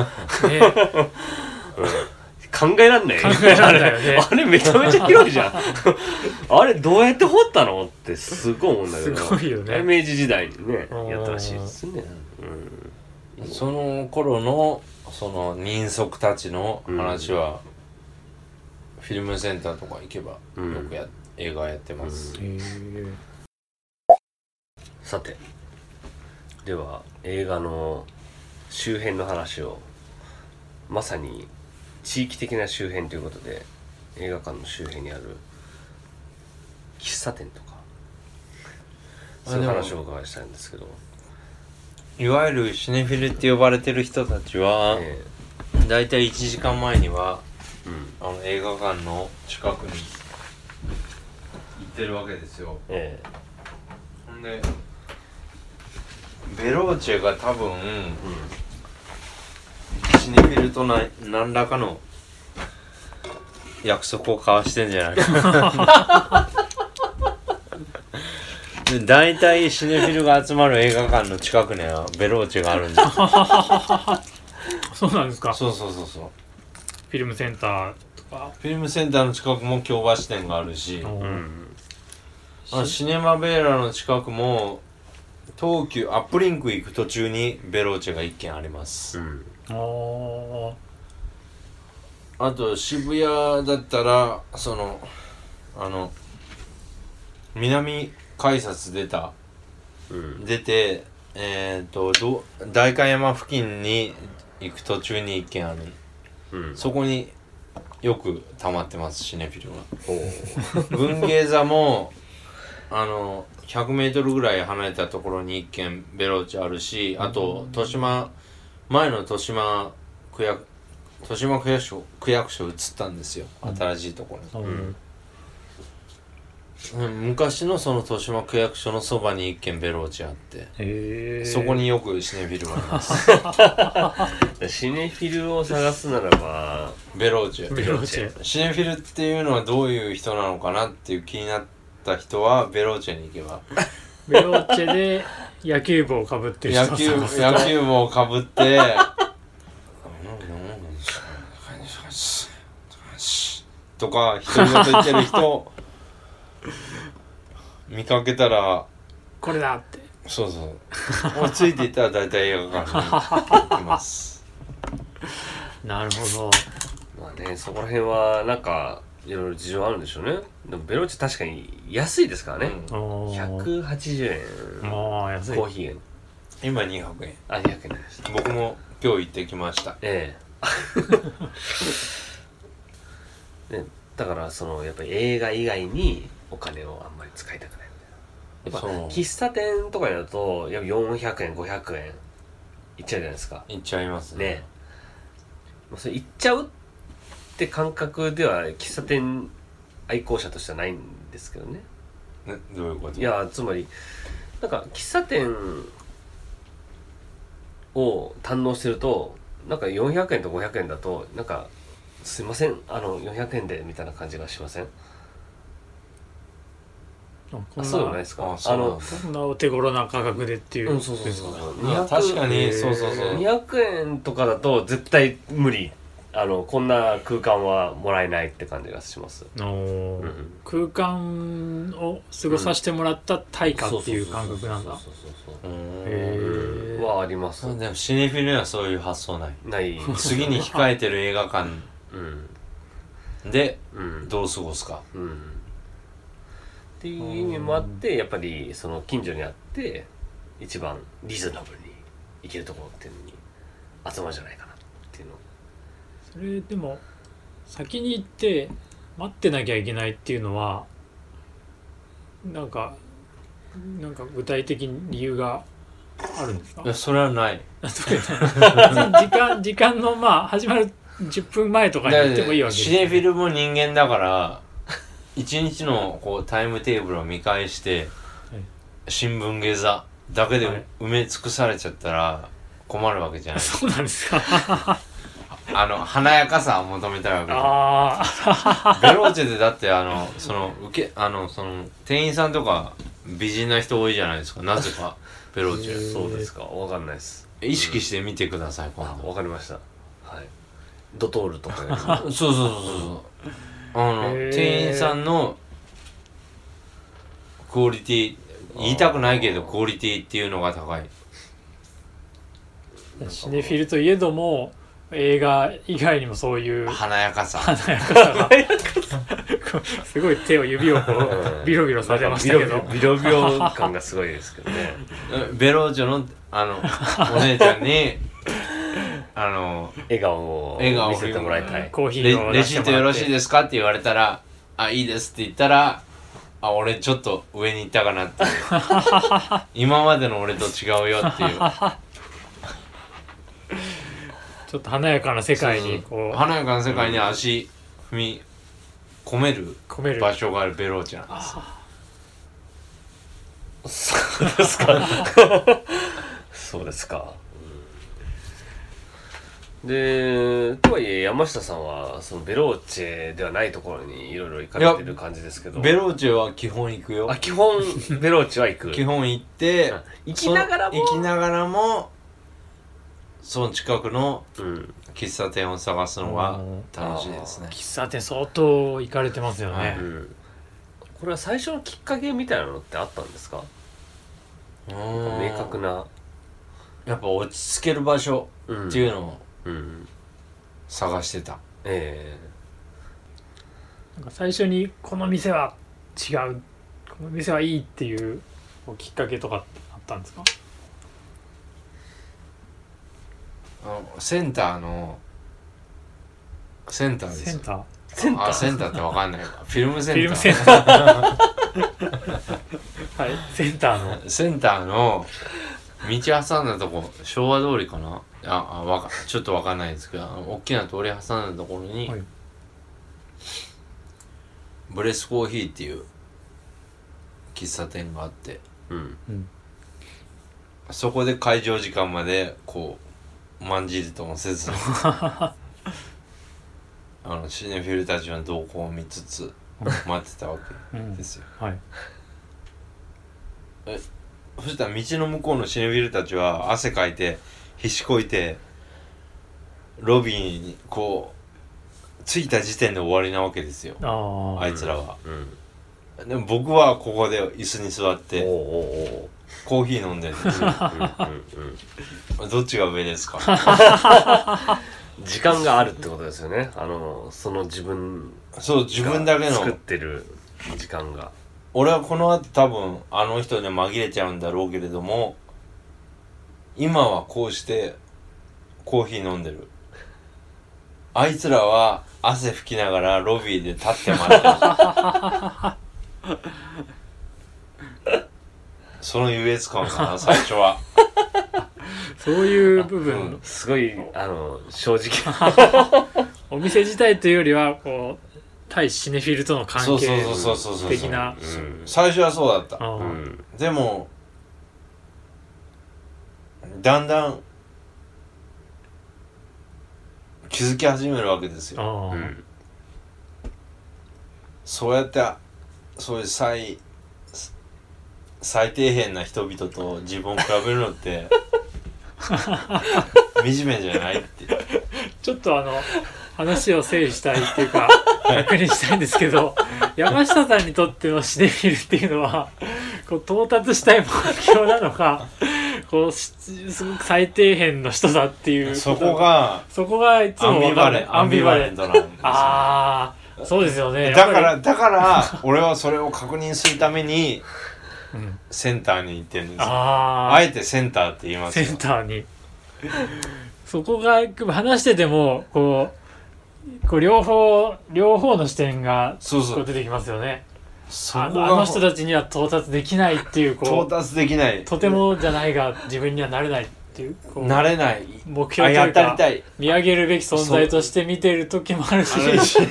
考えらんない考えらんないよね。あれ あれめちゃめちゃ広いじゃん。あれどうやって掘ったの？ってすごい思うんだけど。すごいよね。あれ明治時代にねうんやったらしいですね、その頃のその人足たちの話は、フィルムセンターとか行けばようん。くや、映画やってます、へー。さてでは映画の周辺の話をまさに地域的な周辺ということで映画館の周辺にある喫茶店とかそういう話をお伺いしたいんですけど、いわゆるシネフィルって呼ばれてる人たちは、えだいたい1時間前にはえうん。あの映画館の近くに行ってるわけですよ。えほんでベローチェが多分えシネフィルとな何らかの約束を交わしてんじゃないか。で 大体シネフィルが集まる映画館の近くにはベローチェがあるんじゃ そうなんですか？そうそうそうそう。フィルムセンターとか。フィルムセンターの近くも京橋店があるし。うんあのシネマベーラの近くも東急アップリンク行く途中にベローチェが1軒あります、うん。あー。あと渋谷だったらそのあの南改札出たうん。出てえっ、とど代官山付近に行く途中に1軒ある。うん。そこによく溜まってますシネフィルおうが文芸座もあの 100m ぐらい離れたところに1軒ベローチェあるしあと豊島前の豊島区役豊島区役所区役所移ったんですよ。新しいところに、う。んうん。昔のその豊島区役所のそばに一軒ベローチェあって、へえそこによくシネフィルがあります。シネフィルを探すならばベローチェベローチェシネフィルっていうのはどういう人なのかなっていう気になった人はベローチェに行けば。ベローチェで野球帽をかぶってる人野球を探す野球帽をかぶって。とか独り言言ってる人見かけたらこれだって。そうそう。もうついていったら大体映画館に行きます。なるほど。まあねそこら辺はなんかいろいろ事情あるんでしょうね。でもベローチェ確かに安いですからね、うん。おー。180円。ああ安い。コーヒー円。今200円。あ200円です僕も今日行ってきました。ええ。ね、だからそのやっぱり映画以外にお金をあんまり使いたくないみたいな。やっぱ喫茶店とかだとやっぱ400円500円いっちゃうじゃないですか。行っちゃいますね。まあそれ行っちゃうって感覚では喫茶店愛好者としてはないんですけどね。ねどういうこと？いやつまりなんか喫茶店を堪能してるとなんか400円と500円だとなんかすいませんあの400円でみたいな感じがしません？あそうでもないなですか。あのこんなお手頃な価格でっていううんそうそうそう確かにそうそうそう。200円とかだと絶対無理あのこんな空間はもらえないって感じがします、うん。空間を過ごさせてもらった対価っていう感覚なんだ。はありますでもシネフィルにはそういう発想ないない次に控えてる映画館うんでうんどう過ごすかうんっていう意味もあってやっぱりその近所にあって一番リーズナブルに行けるところっていうのに集まるんじゃないかそれでも先に行って待ってなきゃいけないっていうのはなんかなんか具体的に理由があるんですか？いやそれはない。時間時間のまあ始まる10分前とかに行ってもいいわけですシネフィルも人間だから一日のこうタイムテーブルを見返して新聞下座だけではい。埋め尽くされちゃったら困るわけじゃないそうなんですかあの華やかさを求めたいわけああベローチェでだってあのその受けあのその店員さんとか美人な人多いじゃないですか。なぜか。ベローチェ。そうですか。わかんないです。意識して見てください今度。わかりました。はい。ドトールとかねそうそうそうそうあの店員さんのクオリティ言いたくないけどクオリティっていうのが高い。シネフィルといえども映画以外にもそういう華やかさ。華やかさがすごい手を指をこうん。うビロビロさせましたけど。ビロビロビロビロ感がすごいですけどね。ベローチェのあの お姉ちゃんにあの笑顔を笑顔を見せてもらいたい。コーヒレーをレシートよ出してもらっろしていですかって言われたらあいいですって言ったらあ俺ちょっと上に行ったかなっていう。今までの俺と違うよっていうちょっと華やかな世界にこう。華やかな世界に足踏み込める場所があるベローチェなんです。そうですか。そうですか。でとはいえ山下さんはそのベローチェではないところにいろいろ行かれてる感じですけど。ベローチェは基本行くよ。あ基本ベローチェは行く。基本行ってあ行きながらも行きながらもその近くのうん。喫茶店を探すのが楽しいですね。喫茶店相当行かれてますよね、はい。うん。これは最初のきっかけみたいなのってあったんですか？明明確な。やっぱ落ち着ける場所うん。っていうのをうん。探してた、えなんか最初にこの店は違う。この店はいいっていうきっかけとかあったんですかあのセンターのセンターですセンター？ー？センター？あセンターってわかんない。かフィルムセンター。フィルムセンター。はい。センターの。センターの道挟んだとこ昭和通りかな？ああわかちょっとわかんないですけどあの大きな通り挟んだところに、はい。ブレスコーヒーっていう喫茶店があって。うん。そこで開場時間までこうまんじりともせず。あのシネフィルたちの動向を見つつ待ってたわけうん。ですよ、はい。そしたら道の向こうのシネフィルたちは汗かいてひしこいてロビーにこう着いた時点で終わりなわけですよ。あああいつらは、うん。でも僕はここで椅子に座っおうておうおうコーヒー飲んでる どっちが上ですか？う ん時間があるってことですよね。あのその自分そう自分だけ作っのてる時間が。俺はこの後多分あの人で紛れちゃうんだろうけれども今はこうしてコーヒー飲んでる。あいつらは汗拭きながらロビーで立って待ってる その優越感かな最初は。そういう部分、うんすごいあの正直。お店自体というよりはこう対シネフィルとの関係そうそうそうそう的なう。ん。最初はそうだった。うん。でもだんだん気づき始めるわけですよ。うん。そうやってそういう最最底辺な人々と自分を比べるのって 惨めじゃないって。ちょっとあの話を整理したいっていうか確認したいんですけど山下さんにとってのシネフィルっていうのはこう到達したい目標なのかこうしすごく最底辺の人だっていうそこがそこがいつアンも分かんないビバレンアンビバレントなんですよああそうですよね。だからだから俺はそれを確認するためにセンターに行ってるんですよ。あああえてセンターって言いますセよンターに。そこが話しててもこうこう両方両方の視点がそうそう。こう出てきますよね。あそこがのあの人たちには到達できないっていう到こう達できない。とてもじゃないが自分にはなれないっていうこうなれない。目標というったりかたい。見上げるべき存在として見てる時もあるし。あるし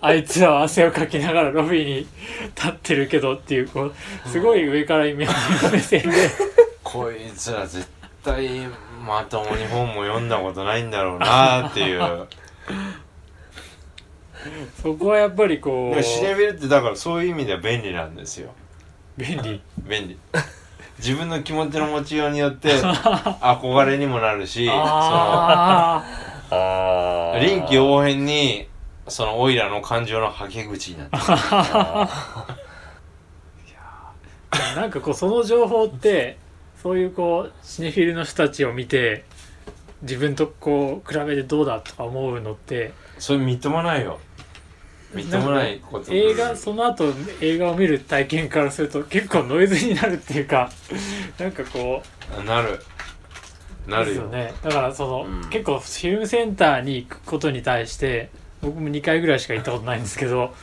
あいつらは汗をかきながらロビーに立ってるけどっていうこうすごい上から見上げる目線で。こいつら絶対まともに本も読んだことないんだろうなっていう。そこはやっぱりこでもシネうビルってだからそういう意味では便利なんですよ。便利？便利。自分の気持ちの持ちようによって 憧れにもなるし臨機応変にそのオイラの感情のはけ口になって。るあなんかこうその情報ってそういうこうシネフィルの人たちを見て自分とこう比べてどうだとか思うのってそれみっともないよ。みっともないこと。映画その後映画を見る体験からすると結構ノイズになるっていうかなんかこうなる。なるよ。よね。だからその、うん。結構フィルムセンターに行くことに対して僕も2回ぐらいしか行ったことないんですけど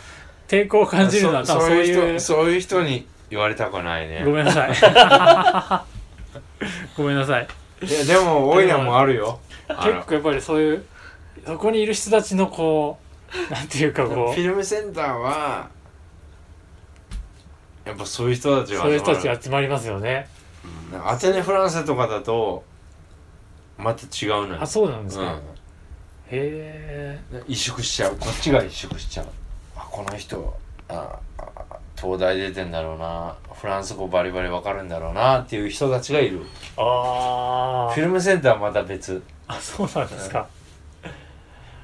抵抗を感じるのは多分そういう人そういう人に言われたくないね。ごめんなさい。ごめんなさい。いやでもオイラもあるよ。結構やっぱりそういうそこにいる人たちのこうなんていうかフこィルムセンターはやっぱそういう人たちがうそういう人た集まるち集まりますよね。アテネ・フランセとかだとまた違うのよ。あそうなんですか、うへえ。ん、萎縮しちゃう。こっちが萎縮しちゃう。あこの人ああ東大出てんだろうな。フランス語バリバリわかるんだろうな。っていう人たちがいる。あフィルムセンターはまた別。あそうなんですか。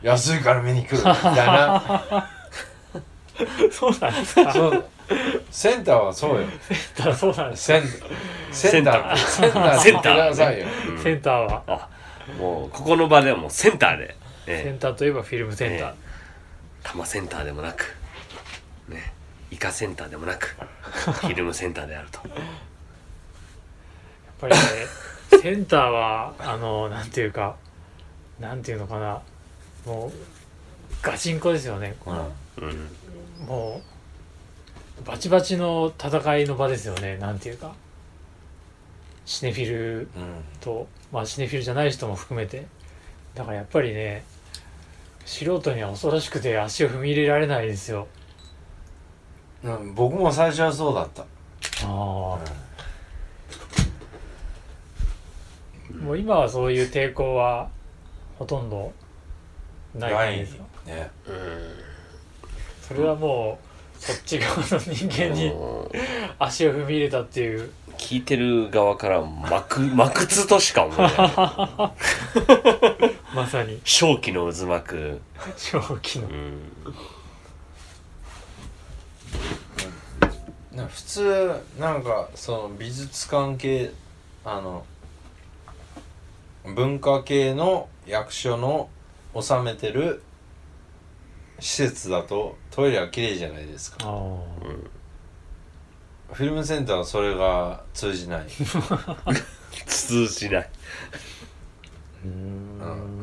安いから見に来る。みたいな。そうなんですか。そう。センターはそうよ。そうなんですセンセンター。センター。センターセンターは。あもうここの場ではもうセンターで、セえ。ンターといえばフィルムセンター、え多摩センターでもなくねイカセンターでもなく フィルムセンターであると。やっぱりねセンターはあのなんていうかなんていうのかな。もうガチンコですよね。うん。うんもうバチバチの戦いの場ですよね。なんていうか。シネフィルとまあシネフィルじゃない人も含めて。だからやっぱりね素人には恐ろしくて足を踏み入れられないですよ。うんうん僕も最初はそうだった。ああ。もう今はそういう抵抗はほとんどないんですかね。それはもうそっち側の人間に足を踏み入れたっていう。聞いてる側からまくまくつとしか思えない まさに。正気の渦巻く、正気の。うん、な普通なんかその美術関係あの文化系の役所の収めてる施設だとトイレは綺麗じゃないですか。ああ。フィルムセンターはそれが通じない。通じない。うん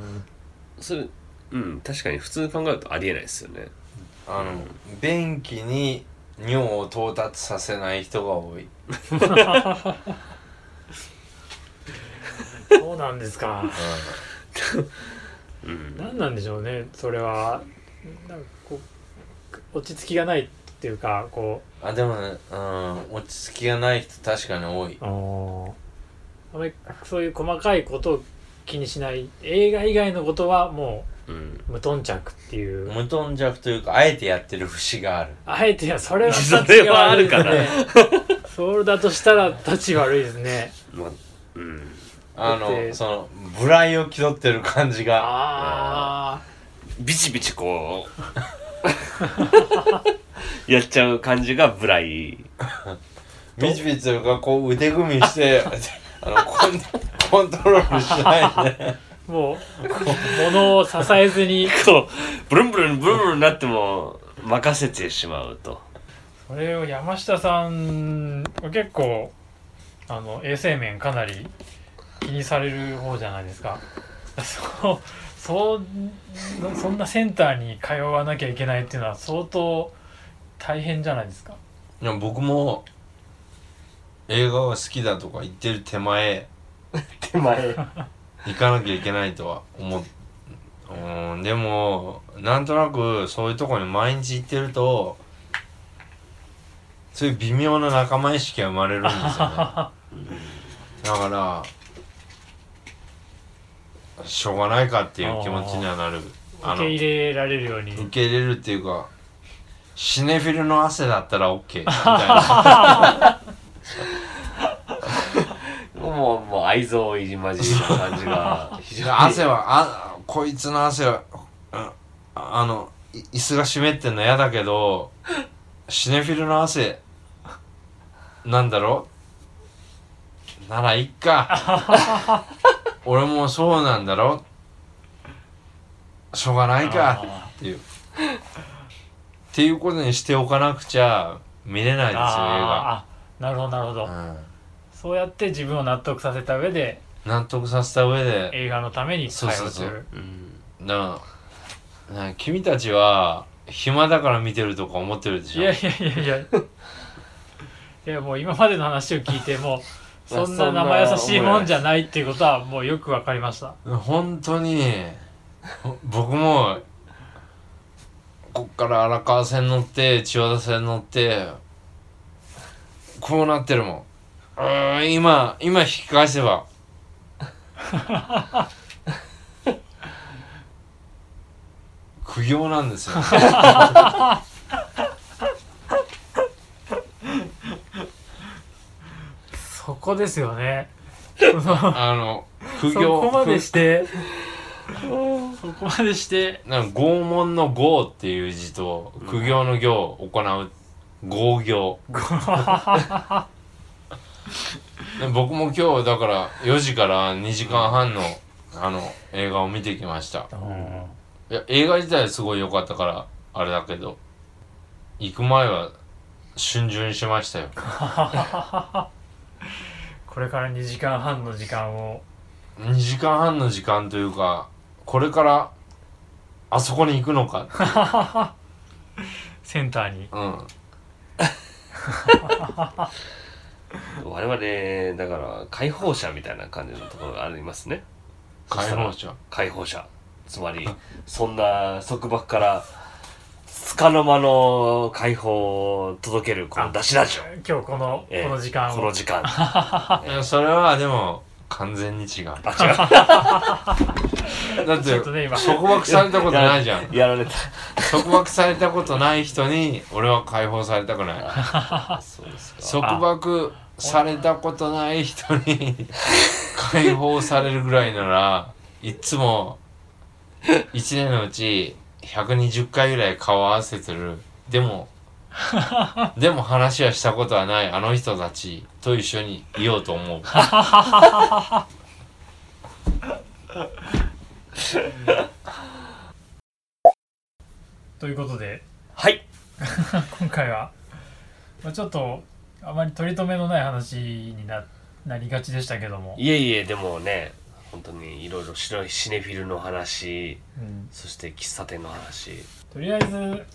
それうん確かに普通に考えるとありえないですよね。あの便器に尿を到達させない人が多い、そうなんですか。うん。何なんでしょうね。それはなんかこう落ち着きがないっていうかこあでもね、うん、落ち着きがない人確かに多い。うあー。あまりそういう細かいことを気にしない。映画以外のことはもうん。う無頓着っていう。無頓着というかあえてやってる節がある。あえてやそれはそれはあるかな立ち悪いですね。それだとしたら立ち悪いですね。まあうん。あのそのブライを気取ってる感じが。あビチビチこう。やっちゃう感じがブライ。ビチビチというかこう腕組みして あのコンコントロールしないであもう物を支えずに。こうブルンブルンブルンブルンになっても任せてしまうと。それを山下さんは結構あの衛生面かなり気にされる方じゃないですか。そうそうそんなセンターに通わなきゃいけないっていうのは相当大変じゃないですか。いや僕も映画が好きだとか言ってる手前 手前。行かなきゃいけないとは思う。うんでもなんとなくそういうとこに毎日行ってるとそういう微妙な仲間意識が生まれるんですよね。だからしょうがないかっていう気持ちにはなる。あ受けの入れられるように。受け入れるっていうかシネフィルの汗だったら OK みたいな もうもう愛憎入り混じりな感じが非常に。汗はあこいつの汗はああのい椅子が湿ってんの嫌だけどシネフィルの汗なんだろならいっか。俺もそうなんだろしょうがないか。あっていう。っていうことにしておかなくちゃ見れないですよ映画。なるほどなるほど、うんそうやって自分を納得させた上で納得させた上で映画のためにそうそうそう。なあ。なあ君たちは暇だから見てるとか思ってるでしょ。いやいやいやいや。いやもう今までの話を聞いても そんな生優しいもんじゃないっていうことはもうよくわかりました。本当に僕もこっから荒川線乗って千代田線乗ってこうなってるもんうーん今今引き返せば。苦行なんですよ。そこですよね。あの苦そ行こまでして。そこまでして。なんか拷問の拷っていう字と苦行の行を行う。拷行。で僕も今日だから4時から2時間半のあの映画を見てきました。いや映画自体はすごい良かったからあれだけど行く前は逡巡しましたよ。これから2時間半の時間を。2時間半の時間というかこれからあそこに行くのか センターに。うん 我々だから解放者みたいな感じのところがありますね。解放者。解放者。つまりそんな束縛から束の間の解放を届けるこの出しラジオ、今日この、ええこの時間を。この時間。それはでも完全に違う。あ違う。だって束縛されたことないじゃん。やられた。束縛されたことない人に俺は解放されたくない。そうですか。束縛されたことない人に解放されるぐらいならいっつも1年のうち120回ぐらい顔合わせてる。でも でも話はしたことはない。あの人たちと一緒にいようと思う。ということで。はい。今回は、まあ、ちょっとあまり取り留めのない話にななりがちでしたけども、いえいえでもね本当にいろいろ白いシネフィルの話うん、そして喫茶店の話。とりあえず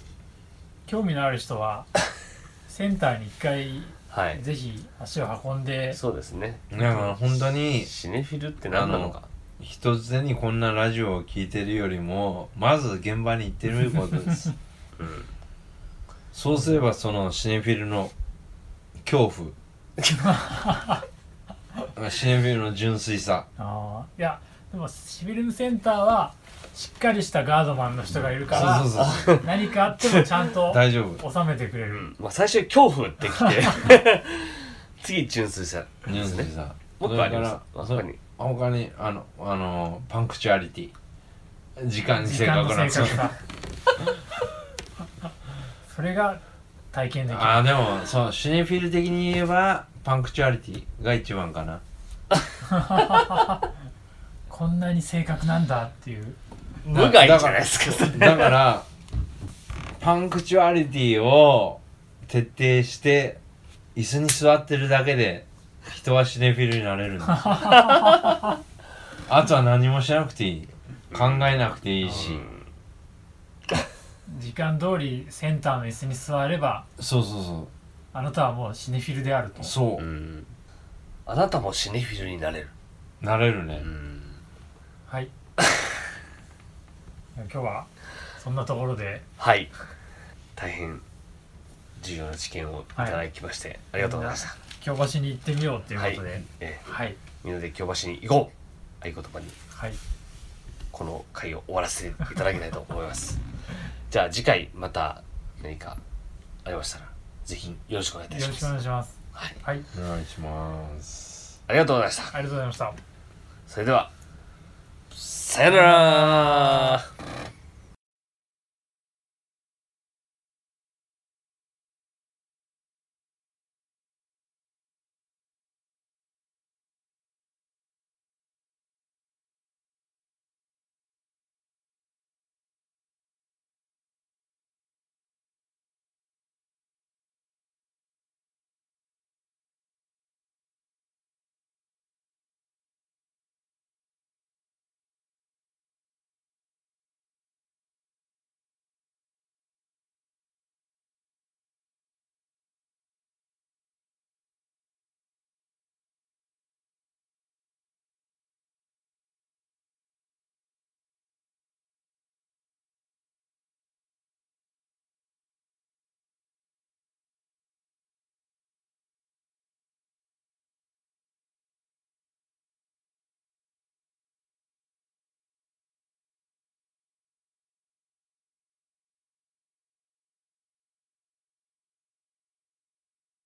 興味のある人は センターに一回はい。ぜひ足を運んでそうですね。だから本当にシネフィルって何なのか。一つにこんなラジオを聞いてるよりもまず現場に行ってみることです。うん。そうすればそのシネフィルの恐怖。シネフィルの純粋さ。あー。いやでもシビルムセンターはしっかりしたガードマンの人がいるからそうそうそう。何かあってもちゃんと 大丈夫。収めてくれる、まあ、最初に恐怖ってきて 次純粋さですね。純粋さもっとあります？それから他に。他にあのあのパンクチュアリティ。時間に正時間の正確なそう確さ。それが体験できる。あーでもそうシネフィル的に言えば punctuality が一番かな。こんなに正確なんだっていう無害じゃないですかそれだから punctuality を徹底して椅子に座ってるだけで人はシネフィルになれるんです あとは何もしなくていい考えなくていいし、時時間通りセンターの椅子に座ればそうそうそあなたはもうシネフィルであると。うそう。う、ん。あなたもシネフィルになれる。なれるね、うん。はい 今日はそんなところで。はい。大変重要な知見をいただきまして、ありがとうございました。京橋に行ってみようということで。ええ。はい。みんなで京橋に行こう。合言葉に。はい。この回を終わらせていただきたいと思います。じゃあ次回また何かありましたらぜひよろしくお願いいたします。よろしくお願いします。はい、はい。お願いします。ありがとうございました。ありがとうございました。それではさよなら。